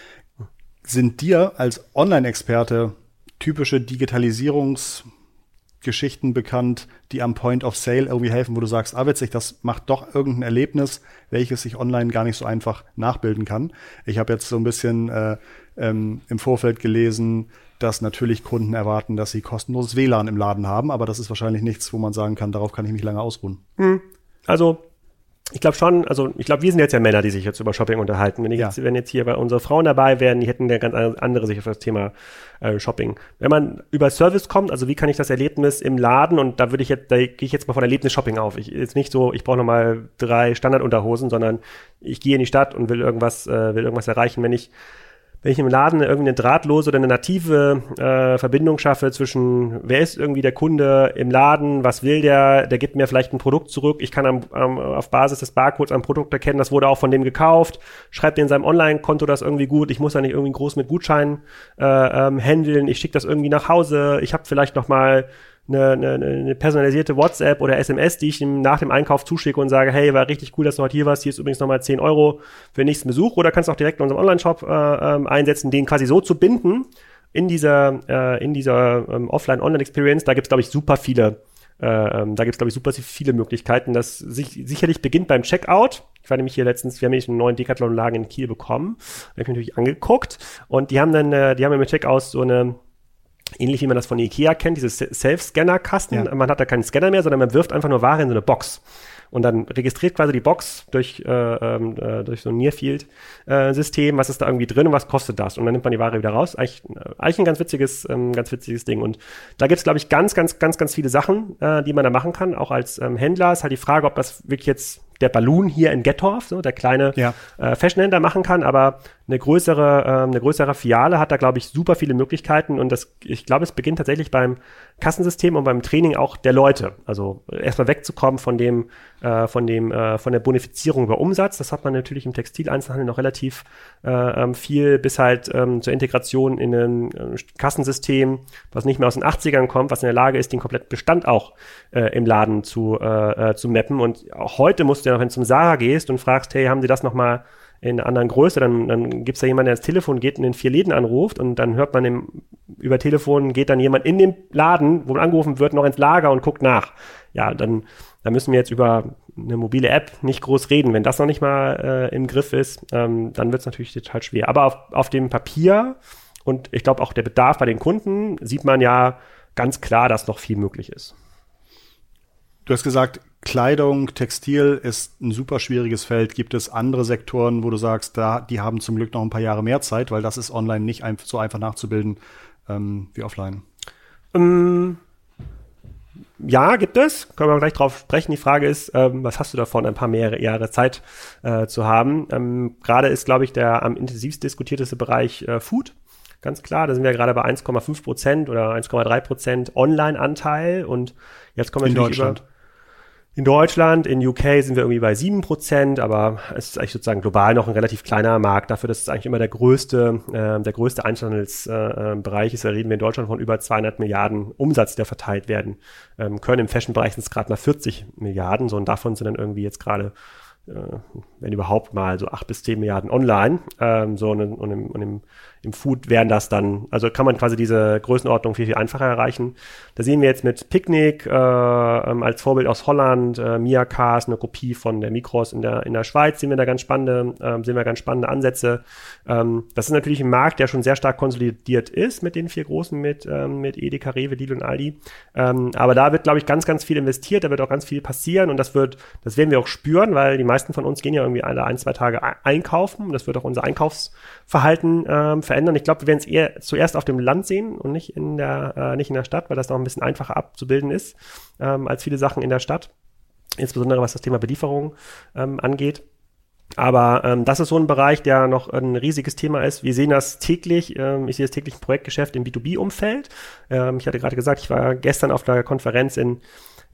Sind dir als Online-Experte typische Digitalisierungsgeschichten bekannt, die am Point of Sale irgendwie helfen, wo du sagst, ah witzig, das macht doch irgendein Erlebnis, welches ich online gar nicht so einfach nachbilden kann. Ich habe jetzt so ein bisschen äh, ähm, im Vorfeld gelesen, dass natürlich Kunden erwarten, dass sie kostenloses WLAN im Laden haben, aber das ist wahrscheinlich nichts, wo man sagen kann, darauf kann ich mich lange ausruhen. Hm. Also ich glaube schon, also ich glaube, wir sind jetzt ja Männer, die sich jetzt über Shopping unterhalten. Wenn, ja. jetzt, wenn jetzt hier bei unsere Frauen dabei wären, die hätten eine ganz andere Sicht auf das Thema äh, Shopping. Wenn man über Service kommt, also wie kann ich das Erlebnis im Laden und da würde ich jetzt, da gehe ich jetzt mal von Erlebnis-Shopping auf. Ich jetzt nicht so, ich brauche nochmal drei Standardunterhosen, sondern ich gehe in die Stadt und will irgendwas, äh, will irgendwas erreichen. Wenn ich wenn ich im Laden irgendwie eine drahtlose oder eine native äh, Verbindung schaffe zwischen, wer ist irgendwie der Kunde im Laden, was will der, der gibt mir vielleicht ein Produkt zurück, ich kann am, am, auf Basis des Barcodes am Produkt erkennen, das wurde auch von dem gekauft, schreibt in seinem Online-Konto das irgendwie gut, ich muss da nicht irgendwie groß mit Gutscheinen äh, ähm, handeln, ich schicke das irgendwie nach Hause, ich habe vielleicht noch mal eine, eine, eine personalisierte WhatsApp oder SMS, die ich ihm nach dem Einkauf zuschicke und sage, hey, war richtig cool, dass du heute hier warst, hier ist übrigens nochmal 10 Euro für den nächsten Besuch oder kannst auch direkt in unserem Online-Shop äh, ähm, einsetzen, den quasi so zu binden in dieser, äh, dieser ähm, Offline-Online-Experience. Da gibt's glaube ich, super viele äh, ähm, da gibt's glaube ich, super viele Möglichkeiten. Das sich, sicherlich beginnt beim Checkout. Ich war nämlich hier letztens, wir haben nämlich einen neuen Decathlon-Lagen in Kiel bekommen. Da habe ich mich natürlich angeguckt. Und die haben dann, äh, die haben mit Checkout so eine ähnlich wie man das von Ikea kennt, dieses Self-Scanner-Kasten. Ja. Man hat da keinen Scanner mehr, sondern man wirft einfach nur Ware in so eine Box. Und dann registriert quasi die Box durch, äh, ähm, äh, durch so ein Nearfield-System, äh, was ist da irgendwie drin und was kostet das. Und dann nimmt man die Ware wieder raus. Eigentlich, äh, eigentlich ein ganz witziges, ähm, ganz witziges Ding. Und da gibt es, glaube ich, ganz, ganz, ganz, ganz viele Sachen, äh, die man da machen kann. Auch als ähm, Händler ist halt die Frage, ob das wirklich jetzt der Balloon hier in Gettorf, so der kleine ja. äh, Fashionhändler machen kann, aber eine größere, ähm, eine größere Filiale hat da, glaube ich, super viele Möglichkeiten und das, ich glaube, es beginnt tatsächlich beim Kassensystem und beim Training auch der Leute. Also erstmal wegzukommen von dem, äh, von dem, äh, von der Bonifizierung über Umsatz. Das hat man natürlich im Textileinzelhandel noch relativ äh, ähm, viel, bis halt ähm, zur Integration in ein äh, Kassensystem, was nicht mehr aus den 80ern kommt, was in der Lage ist, den kompletten Bestand auch äh, im Laden zu, äh, zu mappen. Und auch heute musst du ja noch, wenn du zum Sarah gehst und fragst, hey, haben sie das noch mal in einer anderen Größe, dann, dann gibt es da jemanden, der das Telefon geht und in vier Läden anruft und dann hört man im, über Telefon, geht dann jemand in den Laden, wo man angerufen wird, noch ins Lager und guckt nach. Ja, dann, dann müssen wir jetzt über eine mobile App nicht groß reden. Wenn das noch nicht mal äh, im Griff ist, ähm, dann wird es natürlich total schwer. Aber auf, auf dem Papier und ich glaube auch der Bedarf bei den Kunden sieht man ja ganz klar, dass noch viel möglich ist. Du hast gesagt, Kleidung, Textil ist ein super schwieriges Feld. Gibt es andere Sektoren, wo du sagst, da, die haben zum Glück noch ein paar Jahre mehr Zeit, weil das ist online nicht ein, so einfach nachzubilden ähm, wie offline? Ähm, ja, gibt es. Können wir gleich drauf sprechen. Die Frage ist, ähm, was hast du davon, ein paar mehr Jahre Zeit äh, zu haben? Ähm, gerade ist, glaube ich, der am intensivst diskutierteste Bereich äh, Food. Ganz klar, da sind wir gerade bei 1,5 Prozent oder 1,3 Prozent Online-Anteil und jetzt kommen wir in Deutschland. Über, in Deutschland, in UK sind wir irgendwie bei sieben Prozent, aber es ist eigentlich sozusagen global noch ein relativ kleiner Markt. Dafür, dass es eigentlich immer der größte, äh, der größte Einzelhandelsbereich äh, ist, da reden wir in Deutschland von über 200 Milliarden Umsatz, der verteilt werden ähm, können. Im Fashion-Bereich sind es gerade mal 40 Milliarden, so und davon sind dann irgendwie jetzt gerade äh, wenn überhaupt mal so acht bis zehn Milliarden online. Ähm, so und, und, im, und im, im Food wären das dann, also kann man quasi diese Größenordnung viel, viel einfacher erreichen. Da sehen wir jetzt mit Picnic äh, ähm, als Vorbild aus Holland, äh, Miakas, eine Kopie von der Mikros in der, in der Schweiz, sehen wir da ganz spannende, ähm, sehen wir ganz spannende Ansätze. Ähm, das ist natürlich ein Markt, der schon sehr stark konsolidiert ist mit den vier großen, mit, ähm, mit Edeka, Rewe, Lidl und Aldi. Ähm, aber da wird, glaube ich, ganz, ganz viel investiert, da wird auch ganz viel passieren und das wird, das werden wir auch spüren, weil die meisten von uns gehen ja irgendwie alle ein, zwei Tage einkaufen. Das wird auch unser Einkaufsverhalten ähm, verändern. Ich glaube, wir werden es eher zuerst auf dem Land sehen und nicht in der, äh, nicht in der Stadt, weil das noch ein bisschen einfacher abzubilden ist ähm, als viele Sachen in der Stadt. Insbesondere was das Thema Belieferung ähm, angeht. Aber ähm, das ist so ein Bereich, der noch ein riesiges Thema ist. Wir sehen das täglich. Ähm, ich sehe das täglich im Projektgeschäft im B2B-Umfeld. Ähm, ich hatte gerade gesagt, ich war gestern auf einer Konferenz in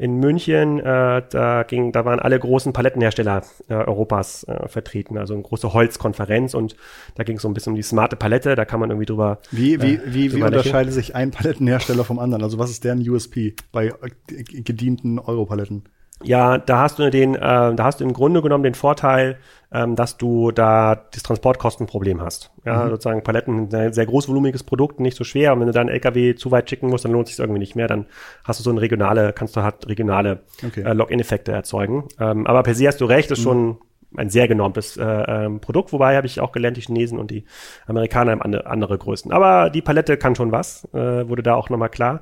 in München, äh, da ging, da waren alle großen Palettenhersteller äh, Europas äh, vertreten, also eine große Holzkonferenz und da ging es so ein bisschen um die smarte Palette, da kann man irgendwie drüber. Wie, wie, äh, wie, wie unterscheidet sich ein Palettenhersteller vom anderen? Also was ist deren USP bei äh, gedienten Europaletten? Ja, da hast du den, äh, da hast du im Grunde genommen den Vorteil, ähm, dass du da das Transportkostenproblem hast. Ja, mhm. sozusagen Paletten, ein sehr großvolumiges Produkt, nicht so schwer. Und wenn du dann LKW zu weit schicken musst, dann lohnt sich irgendwie nicht mehr. Dann hast du so eine regionale, kannst du halt regionale okay. äh, Login-Effekte erzeugen. Ähm, aber per se hast du recht, ist mhm. schon ein sehr genormtes äh, ähm, Produkt, wobei habe ich auch gelernt, die Chinesen und die Amerikaner haben andere, andere Größen. Aber die Palette kann schon was, äh, wurde da auch nochmal klar.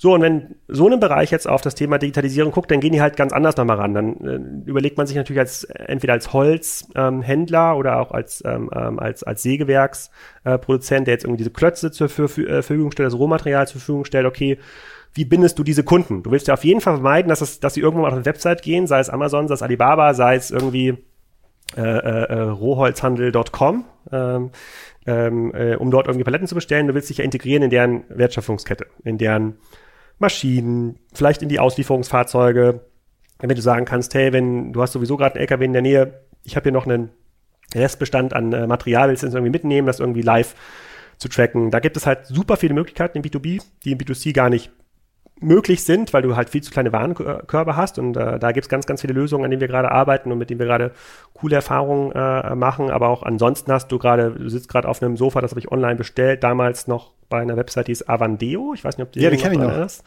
So, und wenn so ein Bereich jetzt auf das Thema Digitalisierung guckt, dann gehen die halt ganz anders nochmal ran. Dann äh, überlegt man sich natürlich als entweder als Holzhändler ähm, oder auch als, ähm, ähm als, als Sägewerksproduzent, äh, der jetzt irgendwie diese Klötze zur äh, Verfügung stellt, das Rohmaterial zur Verfügung stellt, okay, wie bindest du diese Kunden? Du willst ja auf jeden Fall vermeiden, dass, es, dass sie irgendwo mal auf eine Website gehen, sei es Amazon, sei es Alibaba, sei es irgendwie äh, äh, äh rohholzhandel.com, ähm, ähm, äh, um dort irgendwie Paletten zu bestellen. Du willst dich ja integrieren in deren Wertschöpfungskette, in deren Maschinen, vielleicht in die Auslieferungsfahrzeuge. Wenn du sagen kannst, hey, wenn du hast sowieso gerade einen LKW in der Nähe, ich habe hier noch einen Restbestand an äh, Material, willst du das irgendwie mitnehmen, das irgendwie live zu tracken. Da gibt es halt super viele Möglichkeiten im B2B, die im B2C gar nicht möglich sind, weil du halt viel zu kleine Warenkörbe hast und äh, da gibt's ganz, ganz viele Lösungen, an denen wir gerade arbeiten und mit denen wir gerade coole Erfahrungen äh, machen, aber auch ansonsten hast du gerade, du sitzt gerade auf einem Sofa, das habe ich online bestellt, damals noch bei einer Website, die ist Avandeo, ich weiß nicht, ob die Ja, die kenne ich noch. Ist.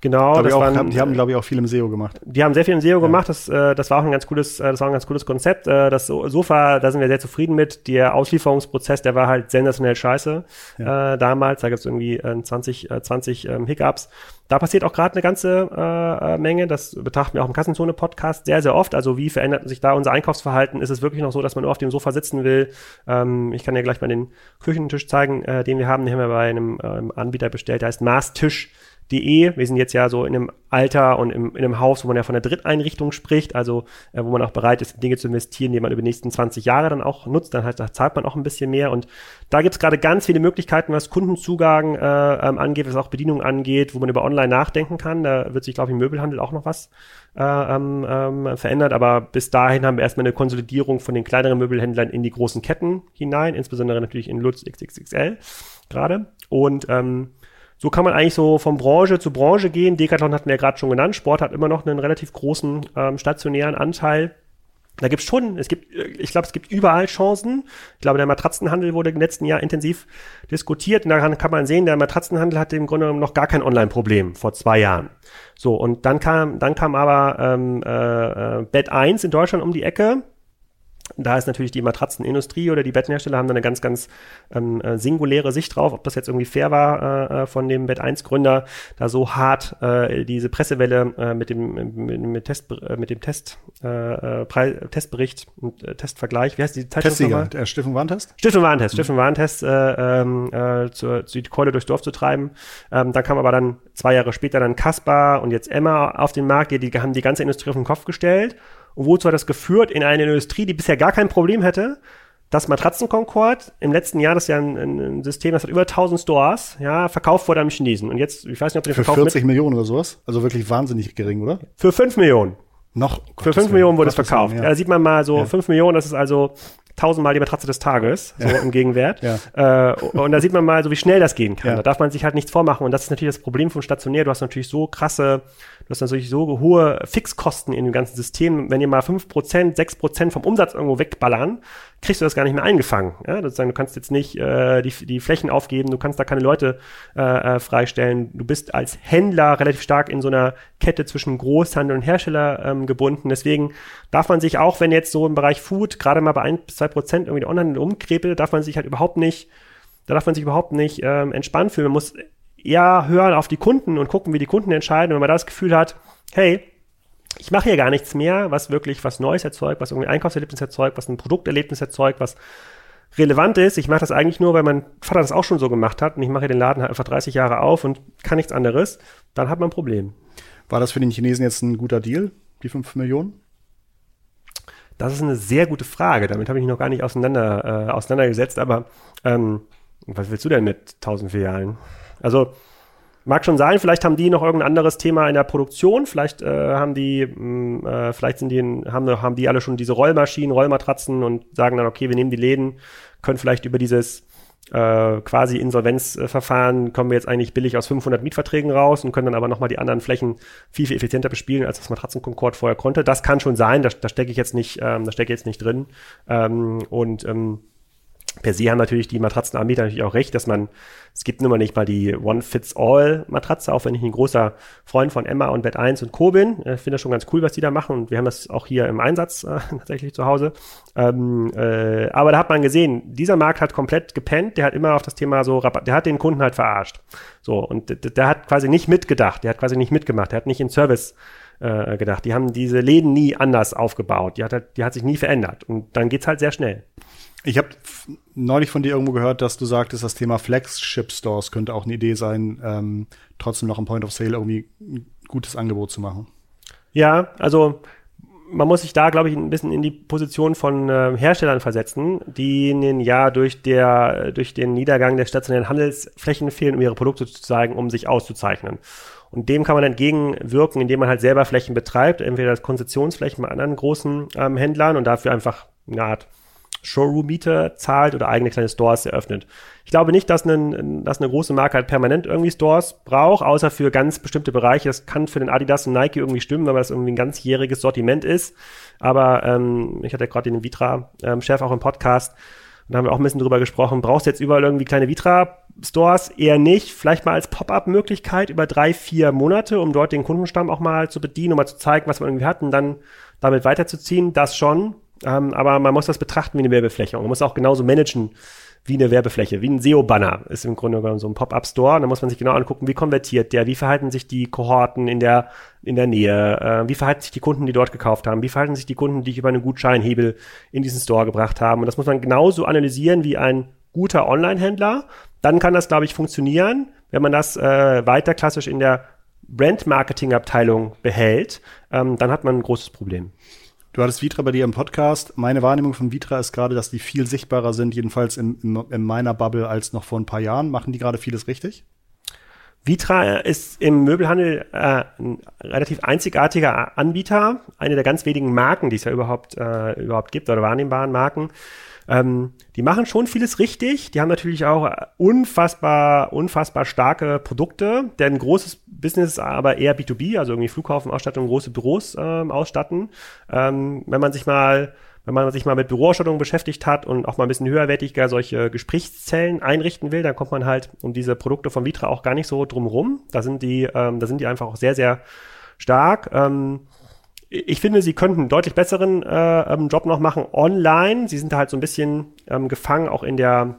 Genau, das auch, waren, die haben, glaube ich, auch viel im SEO gemacht. Die haben sehr viel im SEO ja. gemacht. Das, äh, das war auch ein ganz cooles, äh, das war ein ganz cooles Konzept. Äh, das Sofa, da sind wir sehr zufrieden mit. Der Auslieferungsprozess, der war halt sensationell scheiße ja. äh, damals. Da gibt's irgendwie äh, 20, äh, 20 ähm, Hiccups. Da passiert auch gerade eine ganze äh, äh, Menge. Das betrachten wir auch im Kassenzone-Podcast sehr, sehr oft. Also wie verändert sich da unser Einkaufsverhalten? Ist es wirklich noch so, dass man nur auf dem Sofa sitzen will? Ähm, ich kann ja gleich mal den Küchentisch zeigen, äh, den wir haben. Den haben wir bei einem ähm, Anbieter bestellt. Der heißt Maßtisch De. Wir sind jetzt ja so in einem Alter und im, in einem Haus, wo man ja von der Dritteinrichtung spricht, also äh, wo man auch bereit ist, Dinge zu investieren, die man über die nächsten 20 Jahre dann auch nutzt, dann halt, da zahlt man auch ein bisschen mehr. Und da gibt es gerade ganz viele Möglichkeiten, was Kundenzugang äh, ähm, angeht, was auch Bedienung angeht, wo man über online nachdenken kann. Da wird sich, glaube ich, im Möbelhandel auch noch was äh, ähm, ähm, verändert. Aber bis dahin haben wir erstmal eine Konsolidierung von den kleineren Möbelhändlern in die großen Ketten hinein, insbesondere natürlich in Lutz XXXL gerade. Und ähm, so kann man eigentlich so von Branche zu Branche gehen. Decathlon hatten wir ja gerade schon genannt. Sport hat immer noch einen relativ großen ähm, stationären Anteil. Da gibt's schon, es gibt, äh, ich glaube, es gibt überall Chancen. Ich glaube, der Matratzenhandel wurde im letzten Jahr intensiv diskutiert. Und daran kann man sehen, der Matratzenhandel hatte im Grunde genommen noch gar kein Online-Problem vor zwei Jahren. So, und dann kam, dann kam aber ähm, äh, äh Bett 1 in Deutschland um die Ecke da ist natürlich die Matratzenindustrie oder die Bettenhersteller haben da eine ganz, ganz ähm, äh, singuläre Sicht drauf, ob das jetzt irgendwie fair war äh, äh von dem Bett 1 Gründer, da so hart äh, diese Pressewelle äh, mit dem mit, mit, Test, äh, mit dem Test äh, Preis, Testbericht und äh, Testvergleich, wie heißt die Zeitschrift Der Stiftung Warentest? Stiftung Warentest, mhm. Stiftung Warentest äh, ähm, äh, zu, zu die Keule durchs Dorf zu treiben. Ähm, dann kam aber dann zwei Jahre später dann Caspar und jetzt Emma auf den Markt, die, die haben die ganze Industrie auf den Kopf gestellt und wozu hat das geführt? In eine Industrie, die bisher gar kein Problem hätte, dass Matratzenkonkord im letzten Jahr, das ist ja ein, ein, System, das hat über 1000 Stores, ja, verkauft wurde am Chinesen. Und jetzt, ich weiß nicht, ob den Für 40 Millionen oder sowas? Also wirklich wahnsinnig gering, oder? Für 5 Millionen. Noch? Für 5 Millionen wurde es verkauft. Ja. Da sieht man mal so, ja. 5 Millionen, das ist also tausendmal die Matratze des Tages, so ja. im Gegenwert. Ja. Äh, und da sieht man mal so, wie schnell das gehen kann. Ja. Da darf man sich halt nichts vormachen. Und das ist natürlich das Problem vom Stationär. Du hast natürlich so krasse Du hast natürlich so hohe Fixkosten in dem ganzen System. Wenn ihr mal fünf Prozent, sechs Prozent vom Umsatz irgendwo wegballern, kriegst du das gar nicht mehr eingefangen. Ja, sozusagen, du kannst jetzt nicht äh, die, die Flächen aufgeben, du kannst da keine Leute äh, äh, freistellen. Du bist als Händler relativ stark in so einer Kette zwischen Großhandel und Hersteller ähm, gebunden. Deswegen darf man sich auch, wenn jetzt so im Bereich Food gerade mal bei ein bis zwei Prozent irgendwie der Onlinehandel umkrepelt, darf man sich halt überhaupt nicht, da darf man sich überhaupt nicht ähm, entspannt fühlen. Man muss eher hören auf die Kunden und gucken, wie die Kunden entscheiden. Und wenn man das Gefühl hat, hey, ich mache hier gar nichts mehr, was wirklich was Neues erzeugt, was irgendwie Einkaufserlebnis erzeugt, was ein Produkterlebnis erzeugt, was relevant ist. Ich mache das eigentlich nur, weil mein Vater das auch schon so gemacht hat und ich mache den Laden halt einfach 30 Jahre auf und kann nichts anderes. Dann hat man ein Problem. War das für den Chinesen jetzt ein guter Deal, die 5 Millionen? Das ist eine sehr gute Frage. Damit habe ich mich noch gar nicht auseinander, äh, auseinandergesetzt. Aber ähm, was willst du denn mit 1000 Filialen? Also mag schon sein, vielleicht haben die noch irgendein anderes Thema in der Produktion, vielleicht äh, haben die, mh, mm, äh, vielleicht sind die, haben, haben die alle schon diese Rollmaschinen, Rollmatratzen und sagen dann, okay, wir nehmen die Läden, können vielleicht über dieses äh, quasi Insolvenzverfahren kommen wir jetzt eigentlich billig aus 500 Mietverträgen raus und können dann aber nochmal die anderen Flächen viel, viel effizienter bespielen, als das Matratzenkonkord vorher konnte. Das kann schon sein, da, da stecke ich jetzt nicht, ähm, da stecke ich jetzt nicht drin. Ähm, und ähm, per se haben natürlich die Matratzenanbieter natürlich auch recht, dass man, es gibt nun mal nicht mal die One-Fits-All-Matratze, auch wenn ich ein großer Freund von Emma und Bett 1 und Co. bin. Ich äh, finde das schon ganz cool, was die da machen und wir haben das auch hier im Einsatz äh, tatsächlich zu Hause. Ähm, äh, aber da hat man gesehen, dieser Markt hat komplett gepennt, der hat immer auf das Thema so, der hat den Kunden halt verarscht. So, und der, der hat quasi nicht mitgedacht, der hat quasi nicht mitgemacht, der hat nicht in Service äh, gedacht. Die haben diese Läden nie anders aufgebaut. Die hat, halt, die hat sich nie verändert. Und dann geht's halt sehr schnell. Ich habe neulich von dir irgendwo gehört, dass du sagtest, das Thema Flagship-Stores könnte auch eine Idee sein, ähm, trotzdem noch am Point of Sale irgendwie ein gutes Angebot zu machen. Ja, also man muss sich da, glaube ich, ein bisschen in die Position von äh, Herstellern versetzen, die in ja durch, der, durch den Niedergang der stationären Handelsflächen fehlen, um ihre Produkte zu zeigen, um sich auszuzeichnen. Und dem kann man entgegenwirken, indem man halt selber Flächen betreibt, entweder als Konzessionsflächen bei anderen großen ähm, Händlern und dafür einfach eine Art Showroom-Miete zahlt oder eigene kleine Stores eröffnet. Ich glaube nicht, dass, ein, dass eine große Marke halt permanent irgendwie Stores braucht, außer für ganz bestimmte Bereiche. Das kann für den Adidas und Nike irgendwie stimmen, weil das irgendwie ein ganzjähriges Sortiment ist. Aber ähm, ich hatte ja gerade den Vitra-Chef ähm, auch im Podcast und da haben wir auch ein bisschen drüber gesprochen. Brauchst du jetzt überall irgendwie kleine Vitra-Stores? Eher nicht. Vielleicht mal als Pop-up-Möglichkeit über drei, vier Monate, um dort den Kundenstamm auch mal zu bedienen, um mal zu zeigen, was man irgendwie hat und dann damit weiterzuziehen. Das schon. Ähm, aber man muss das betrachten wie eine Werbefläche. Und man muss auch genauso managen wie eine Werbefläche, wie ein SEO-Banner ist im Grunde genommen so ein Pop-up-Store. Da muss man sich genau angucken, wie konvertiert der, wie verhalten sich die Kohorten in der, in der Nähe, äh, wie verhalten sich die Kunden, die dort gekauft haben, wie verhalten sich die Kunden, die ich über einen Gutscheinhebel in diesen Store gebracht haben. Und das muss man genauso analysieren wie ein guter Online-Händler. Dann kann das, glaube ich, funktionieren, wenn man das äh, weiter klassisch in der Brand-Marketing-Abteilung behält, ähm, dann hat man ein großes Problem. Du hattest Vitra bei dir im Podcast. Meine Wahrnehmung von Vitra ist gerade, dass die viel sichtbarer sind, jedenfalls in, in, in meiner Bubble als noch vor ein paar Jahren. Machen die gerade vieles richtig? Vitra ist im Möbelhandel äh, ein relativ einzigartiger Anbieter, eine der ganz wenigen Marken, die es ja überhaupt, äh, überhaupt gibt oder wahrnehmbaren Marken, ähm, die machen schon vieles richtig. Die haben natürlich auch unfassbar, unfassbar starke Produkte. Deren großes Business ist aber eher B2B, also irgendwie Flughafenausstattung, große Büros ähm, ausstatten. Ähm, wenn man sich mal wenn man sich mal mit Büroausstattung beschäftigt hat und auch mal ein bisschen höherwertiger solche Gesprächszellen einrichten will, dann kommt man halt um diese Produkte von Vitra auch gar nicht so drumrum. Da sind die, ähm, da sind die einfach auch sehr, sehr stark. Ähm, ich finde, sie könnten einen deutlich besseren äh, ähm, Job noch machen online. Sie sind da halt so ein bisschen ähm, gefangen, auch in der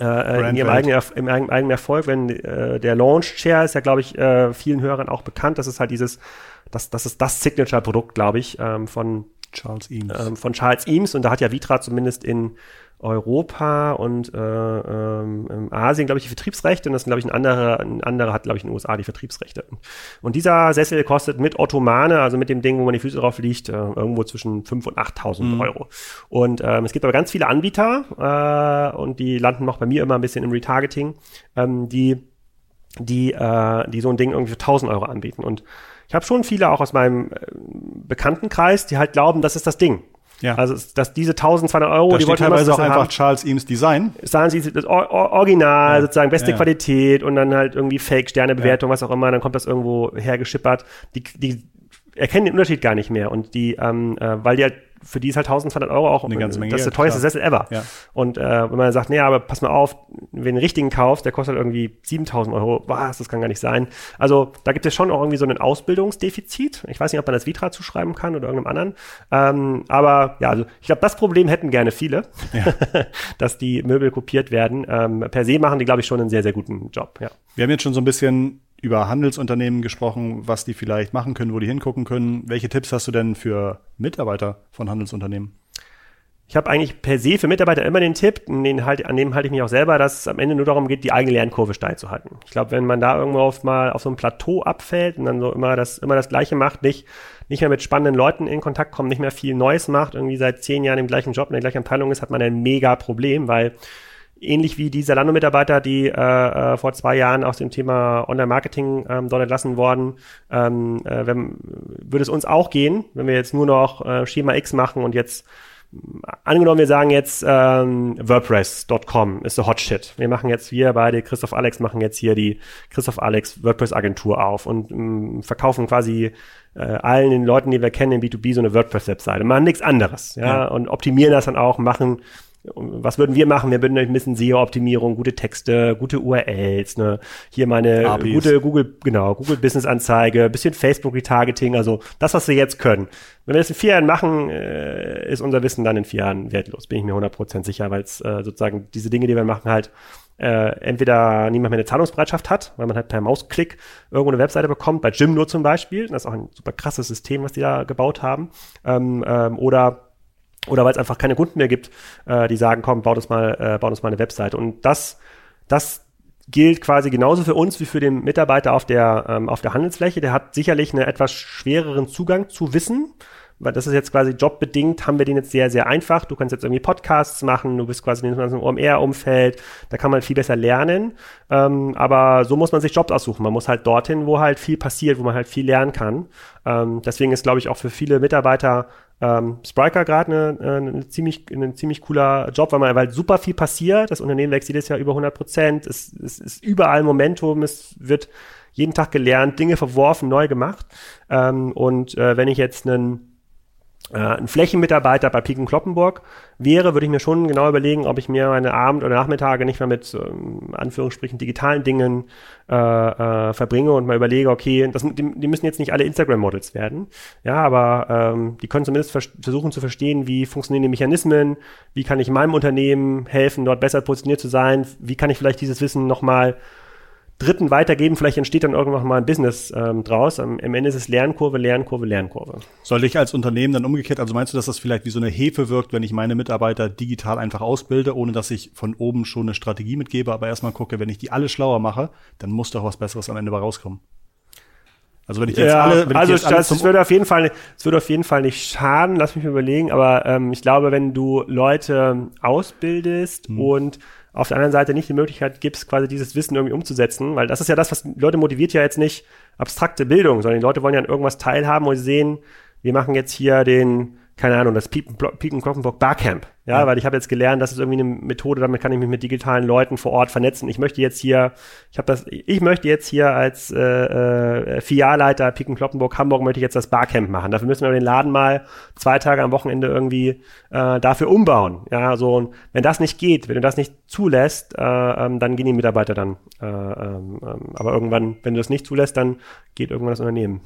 äh, äh in ihrem eigenen, im eigenen Erfolg, wenn äh, der Launch Chair ist ja, glaube ich, äh, vielen Hörern auch bekannt. Das ist halt dieses, das, das ist das Signature-Produkt, glaube ich, ähm, von Charles Eames. Ähm, von Charles Eames und da hat ja Vitra zumindest in Europa und äh, ähm, Asien, glaube ich, die Vertriebsrechte und das, glaube ich, ein anderer, ein anderer hat, glaube ich, in den USA die Vertriebsrechte. Und dieser Sessel kostet mit Ottomane, also mit dem Ding, wo man die Füße drauf liegt, äh, irgendwo zwischen 5.000 und 8.000 mhm. Euro. Und ähm, es gibt aber ganz viele Anbieter äh, und die landen noch bei mir immer ein bisschen im Retargeting, ähm, die, die, äh, die so ein Ding irgendwie für 1.000 Euro anbieten. Und ich habe schon viele auch aus meinem äh, Bekanntenkreis, die halt glauben, das ist das Ding. Ja. Also, dass diese 1200 Euro, da die wollten teilweise auch einfach haben, Charles Eames Design. Sagen sie das Original, ja. sozusagen beste ja. Qualität und dann halt irgendwie Fake Sternebewertung, was auch immer, dann kommt das irgendwo hergeschippert. Die, die erkennen den Unterschied gar nicht mehr und die, ähm, äh, weil die halt für die ist halt 1200 Euro auch eine ganze Menge das ist der teuerste Sessel ever. Ja. Und äh, wenn man sagt, nee, aber pass mal auf, wenn du den richtigen kaufst, der kostet halt irgendwie 7000 Euro, was, das kann gar nicht sein. Also da gibt es schon auch irgendwie so ein Ausbildungsdefizit. Ich weiß nicht, ob man das Vitra zuschreiben kann oder irgendeinem anderen. Ähm, aber ja, also ich glaube, das Problem hätten gerne viele, ja. dass die Möbel kopiert werden. Ähm, per se machen die, glaube ich, schon einen sehr, sehr guten Job. Ja. Wir haben jetzt schon so ein bisschen über Handelsunternehmen gesprochen, was die vielleicht machen können, wo die hingucken können. Welche Tipps hast du denn für Mitarbeiter von Handelsunternehmen? Ich habe eigentlich per se für Mitarbeiter immer den Tipp, den halt, an dem halte ich mich auch selber, dass es am Ende nur darum geht, die eigene Lernkurve steil zu halten. Ich glaube, wenn man da irgendwo auf mal auf so ein Plateau abfällt und dann so immer das, immer das Gleiche macht, nicht, nicht mehr mit spannenden Leuten in Kontakt kommt, nicht mehr viel Neues macht, irgendwie seit zehn Jahren im gleichen Job, in der gleichen Abteilung ist, hat man ein mega Problem, weil ähnlich wie die Zalando-Mitarbeiter, die äh, äh, vor zwei Jahren aus dem Thema Online-Marketing ähm, dort entlassen worden, ähm, äh, wenn, würde es uns auch gehen, wenn wir jetzt nur noch äh, Schema X machen und jetzt angenommen, wir sagen jetzt ähm, WordPress.com ist der Hot Shit. Wir machen jetzt, wir beide, Christoph Alex, machen jetzt hier die Christoph Alex WordPress-Agentur auf und ähm, verkaufen quasi äh, allen den Leuten, die wir kennen, in B2B so eine WordPress-Webseite. Machen nichts anderes, ja, ja, und optimieren das dann auch, machen was würden wir machen? Wir würden ein bisschen SEO-Optimierung, gute Texte, gute URLs, ne? Hier meine APIs. gute Google, genau, Google Business Anzeige, bisschen Facebook Retargeting, also das, was wir jetzt können. Wenn wir das in vier Jahren machen, äh, ist unser Wissen dann in vier Jahren wertlos, bin ich mir 100% sicher, weil es äh, sozusagen diese Dinge, die wir machen, halt äh, entweder niemand mehr eine Zahlungsbereitschaft hat, weil man halt per Mausklick irgendwo eine Webseite bekommt, bei Jim nur zum Beispiel, das ist auch ein super krasses System, was die da gebaut haben, ähm, ähm, oder oder weil es einfach keine Kunden mehr gibt, äh, die sagen, komm, bau das mal, äh, bau das mal eine Webseite. Und das, das gilt quasi genauso für uns wie für den Mitarbeiter auf der, ähm, auf der Handelsfläche. Der hat sicherlich einen etwas schwereren Zugang zu Wissen, weil das ist jetzt quasi jobbedingt, haben wir den jetzt sehr, sehr einfach. Du kannst jetzt irgendwie Podcasts machen, du bist quasi in einem OMR-Umfeld, da kann man viel besser lernen. Ähm, aber so muss man sich Jobs aussuchen. Man muss halt dorthin, wo halt viel passiert, wo man halt viel lernen kann. Ähm, deswegen ist, glaube ich, auch für viele Mitarbeiter ähm, Spriker gerade eine, eine ziemlich, ein ziemlich cooler Job, weil man weil super viel passiert. Das Unternehmen wächst jedes Jahr über 100 Prozent. Es, es ist überall Momentum. Es wird jeden Tag gelernt, Dinge verworfen, neu gemacht. Ähm, und äh, wenn ich jetzt einen ein Flächenmitarbeiter bei Piken Kloppenburg wäre, würde ich mir schon genau überlegen, ob ich mir meine Abend- oder Nachmittage nicht mehr mit ähm, Anführungsstrichen digitalen Dingen äh, äh, verbringe und mal überlege, okay, das, die, die müssen jetzt nicht alle Instagram-Models werden, ja, aber ähm, die können zumindest vers versuchen zu verstehen, wie funktionieren die Mechanismen, wie kann ich meinem Unternehmen helfen, dort besser positioniert zu sein, wie kann ich vielleicht dieses Wissen nochmal Dritten weitergeben, vielleicht entsteht dann irgendwann mal ein Business ähm, draus. Am, am, Ende ist es Lernkurve, Lernkurve, Lernkurve. Sollte ich als Unternehmen dann umgekehrt, also meinst du, dass das vielleicht wie so eine Hefe wirkt, wenn ich meine Mitarbeiter digital einfach ausbilde, ohne dass ich von oben schon eine Strategie mitgebe, aber erstmal gucke, wenn ich die alle schlauer mache, dann muss doch was Besseres am Ende bei rauskommen. Also wenn ich jetzt ja, alle, wenn also ich jetzt das, das würde auf jeden Fall, es würde auf jeden Fall nicht schaden. Lass mich überlegen. Aber ähm, ich glaube, wenn du Leute ausbildest hm. und auf der anderen Seite nicht die Möglichkeit gibst, quasi dieses Wissen irgendwie umzusetzen, weil das ist ja das, was Leute motiviert ja jetzt nicht abstrakte Bildung, sondern die Leute wollen ja an irgendwas teilhaben und sehen, wir machen jetzt hier den keine Ahnung, das Piken Kloppenburg Barcamp. Ja, ja, weil ich habe jetzt gelernt, das ist irgendwie eine Methode, damit kann ich mich mit digitalen Leuten vor Ort vernetzen. Ich möchte jetzt hier, ich habe das, ich möchte jetzt hier als äh, äh, Filialleiter Piken Kloppenburg Hamburg möchte ich jetzt das Barcamp machen. Dafür müssen wir den Laden mal zwei Tage am Wochenende irgendwie äh, dafür umbauen. Ja, so und wenn das nicht geht, wenn du das nicht zulässt, äh, ähm, dann gehen die Mitarbeiter dann. Äh, ähm, ähm aber irgendwann, wenn du das nicht zulässt, dann geht irgendwann das Unternehmen.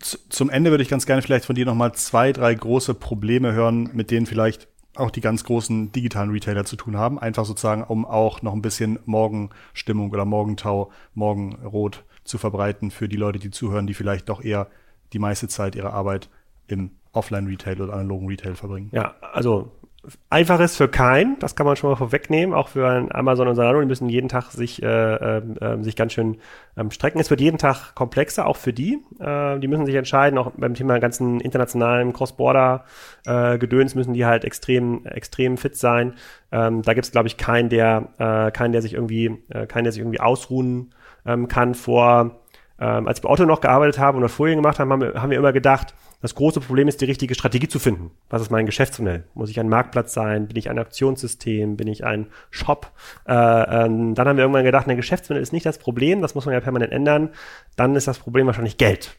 Zum Ende würde ich ganz gerne vielleicht von dir nochmal zwei, drei große Probleme hören, mit denen vielleicht auch die ganz großen digitalen Retailer zu tun haben. Einfach sozusagen, um auch noch ein bisschen Morgenstimmung oder Morgentau, Morgenrot zu verbreiten für die Leute, die zuhören, die vielleicht doch eher die meiste Zeit ihrer Arbeit im Offline-Retail oder analogen Retail verbringen. Ja, also Einfaches für keinen, das kann man schon mal vorwegnehmen, auch für Amazon und Zalando, die müssen jeden Tag sich, äh, äh, sich ganz schön ähm, strecken. Es wird jeden Tag komplexer, auch für die. Äh, die müssen sich entscheiden, auch beim Thema ganzen internationalen Cross-Border-Gedöns äh, müssen die halt extrem, extrem fit sein. Ähm, da gibt es, glaube ich, keinen, der, äh, keinen, der sich irgendwie, äh, keinen, der sich irgendwie ausruhen ähm, kann vor, ähm, als wir Otto noch gearbeitet haben und Folien gemacht haben, haben wir, haben wir immer gedacht, das große Problem ist, die richtige Strategie zu finden. Was ist mein Geschäftsmodell? Muss ich ein Marktplatz sein? Bin ich ein Aktionssystem? Bin ich ein Shop? Äh, ähm, dann haben wir irgendwann gedacht, ein Geschäftsmodell ist nicht das Problem, das muss man ja permanent ändern. Dann ist das Problem wahrscheinlich Geld.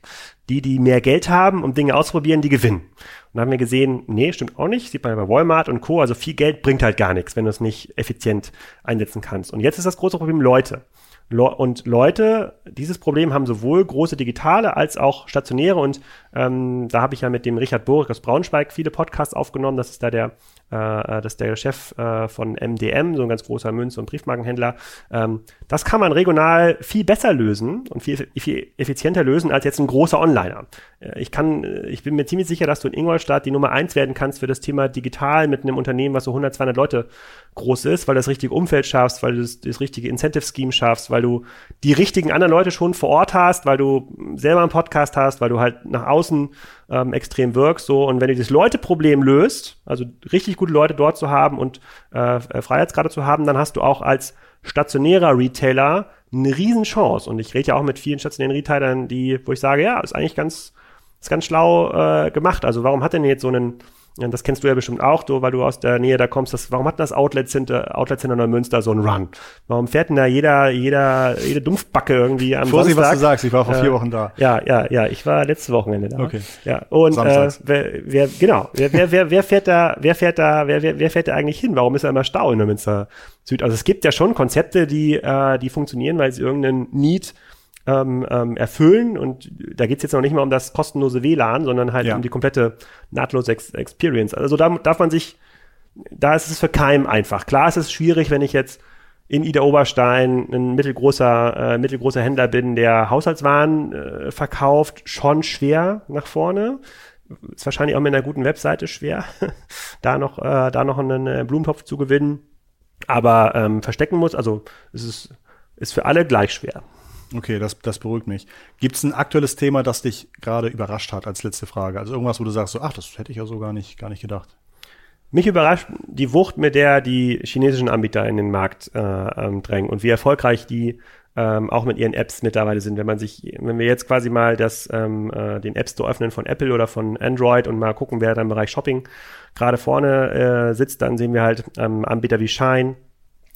Die, die mehr Geld haben, um Dinge auszuprobieren, die gewinnen. Und dann haben wir gesehen, nee, stimmt auch nicht. Sieht man ja bei Walmart und Co. Also viel Geld bringt halt gar nichts, wenn du es nicht effizient einsetzen kannst. Und jetzt ist das große Problem Leute. Und Leute, dieses Problem haben sowohl große digitale als auch stationäre. Und ähm, da habe ich ja mit dem Richard Borik aus Braunschweig viele Podcasts aufgenommen. Das ist da der äh, das ist der Chef äh, von MDM, so ein ganz großer Münz- und Briefmarkenhändler. Ähm, das kann man regional viel besser lösen und viel, viel effizienter lösen als jetzt ein großer Onliner. Äh, ich kann, äh, ich bin mir ziemlich sicher, dass du in Ingolstadt die Nummer eins werden kannst für das Thema digital mit einem Unternehmen, was so 100, 200 Leute groß ist, weil du das richtige Umfeld schaffst, weil du das, das richtige Incentive-Scheme schaffst, weil du die richtigen anderen Leute schon vor Ort hast, weil du selber einen Podcast hast, weil du halt nach außen ähm, extrem wirkst. So und wenn du das Leute-Problem löst, also richtig gute Leute dort zu haben und äh, äh, Freiheitsgrade zu haben, dann hast du auch als stationärer Retailer eine Riesenchance. Und ich rede ja auch mit vielen stationären Retailern, die, wo ich sage, ja, ist eigentlich ganz, ist ganz schlau äh, gemacht. Also warum hat denn jetzt so einen das kennst du ja bestimmt auch, du, weil du aus der Nähe da kommst. Das, warum hat das Outlet Center, Outlet Center Neumünster so einen Run? Warum fährt denn da jeder, jeder, jede Dumpfbacke irgendwie am Vorsicht, Samstag? was du sagst. Ich war vor vier äh, Wochen da. Ja, ja, ja. Ich war letztes Wochenende da. Okay. Ja. Und äh, wer, wer, genau, wer, wer, wer, wer fährt da, wer fährt da, wer, wer, wer fährt da eigentlich hin? Warum ist da immer Stau in Neumünster Süd? Also es gibt ja schon Konzepte, die, äh, die funktionieren, weil sie irgendeinen Need ähm, ähm, erfüllen. Und da geht's jetzt noch nicht mal um das kostenlose WLAN, sondern halt ja. um die komplette nahtlose Ex Experience. Also da darf man sich, da ist es für keinem einfach. Klar ist es schwierig, wenn ich jetzt in Ida Oberstein ein mittelgroßer, äh, mittelgroßer Händler bin, der Haushaltswaren äh, verkauft, schon schwer nach vorne. Ist wahrscheinlich auch mit einer guten Webseite schwer, da noch, äh, da noch einen äh, Blumentopf zu gewinnen. Aber ähm, verstecken muss, also es ist, ist für alle gleich schwer. Okay, das, das beruhigt mich. Gibt es ein aktuelles Thema, das dich gerade überrascht hat als letzte Frage? Also irgendwas, wo du sagst, so, ach, das hätte ich ja so gar nicht, gar nicht gedacht. Mich überrascht die Wucht, mit der die chinesischen Anbieter in den Markt äh, ähm, drängen und wie erfolgreich die ähm, auch mit ihren Apps mittlerweile sind. Wenn man sich, wenn wir jetzt quasi mal das, ähm, äh, den App Store öffnen von Apple oder von Android und mal gucken, wer da im Bereich Shopping gerade vorne äh, sitzt, dann sehen wir halt ähm, Anbieter wie Shine,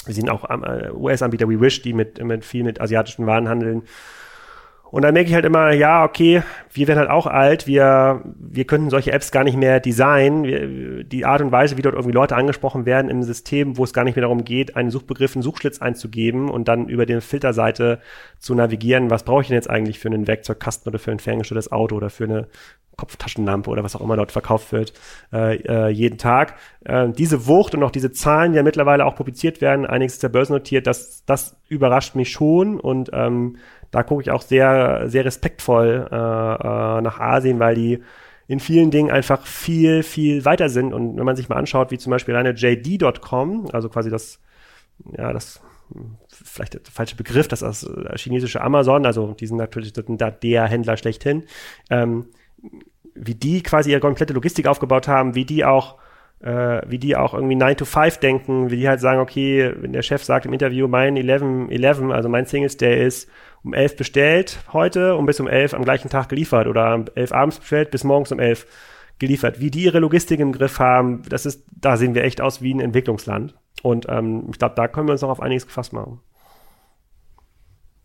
wir sehen auch äh, US-Anbieter wie Wish, die mit, mit viel mit asiatischen Waren handeln. Und dann merke ich halt immer, ja, okay, wir werden halt auch alt, wir, wir könnten solche Apps gar nicht mehr designen. Wir, die Art und Weise, wie dort irgendwie Leute angesprochen werden im System, wo es gar nicht mehr darum geht, einen Suchbegriff, einen Suchschlitz einzugeben und dann über die Filterseite zu navigieren, was brauche ich denn jetzt eigentlich für einen Werkzeugkasten oder für ein ferngesteuertes Auto oder für eine Kopftaschenlampe oder was auch immer dort verkauft wird, äh, äh, jeden Tag. Äh, diese Wucht und auch diese Zahlen, die ja mittlerweile auch publiziert werden, einiges ist ja börsennotiert, das, das überrascht mich schon und ähm, da gucke ich auch sehr, sehr respektvoll äh, äh, nach Asien, weil die in vielen Dingen einfach viel, viel weiter sind. Und wenn man sich mal anschaut, wie zum Beispiel eine JD.com, also quasi das, ja, das vielleicht der falsche Begriff, das ist das chinesische Amazon, also die sind natürlich der Händler schlechthin, ähm, wie die quasi ihre komplette Logistik aufgebaut haben, wie die auch äh, wie die auch irgendwie 9 to 5 denken, wie die halt sagen, okay, wenn der Chef sagt im Interview, mein 11, 11 also mein Singles Day ist um 11 bestellt heute und bis um 11 am gleichen Tag geliefert oder um 11 abends bestellt bis morgens um 11 geliefert. Wie die ihre Logistik im Griff haben, das ist, da sehen wir echt aus wie ein Entwicklungsland. Und ähm, ich glaube, da können wir uns noch auf einiges gefasst machen.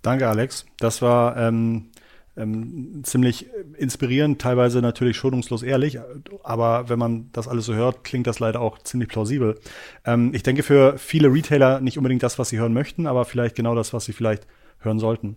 Danke, Alex. Das war ähm, ähm, ziemlich inspirierend, teilweise natürlich schonungslos ehrlich, aber wenn man das alles so hört, klingt das leider auch ziemlich plausibel. Ähm, ich denke für viele Retailer nicht unbedingt das, was sie hören möchten, aber vielleicht genau das, was sie vielleicht hören sollten.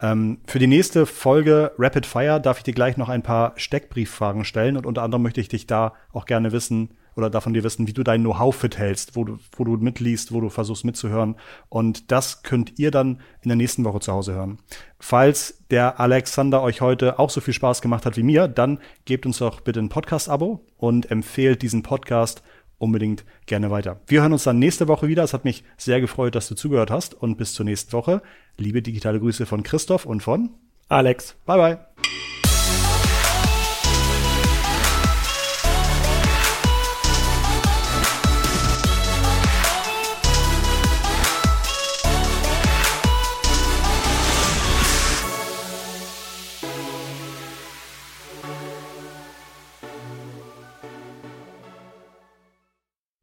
Ähm, für die nächste Folge Rapid Fire darf ich dir gleich noch ein paar Steckbrieffragen stellen und unter anderem möchte ich dich da auch gerne wissen, oder davon dir wissen, wie du dein Know-how fit hältst, wo du, wo du mitliest, wo du versuchst mitzuhören. Und das könnt ihr dann in der nächsten Woche zu Hause hören. Falls der Alexander euch heute auch so viel Spaß gemacht hat wie mir, dann gebt uns doch bitte ein Podcast-Abo und empfehlt diesen Podcast unbedingt gerne weiter. Wir hören uns dann nächste Woche wieder. Es hat mich sehr gefreut, dass du zugehört hast und bis zur nächsten Woche. Liebe digitale Grüße von Christoph und von Alex. Bye bye.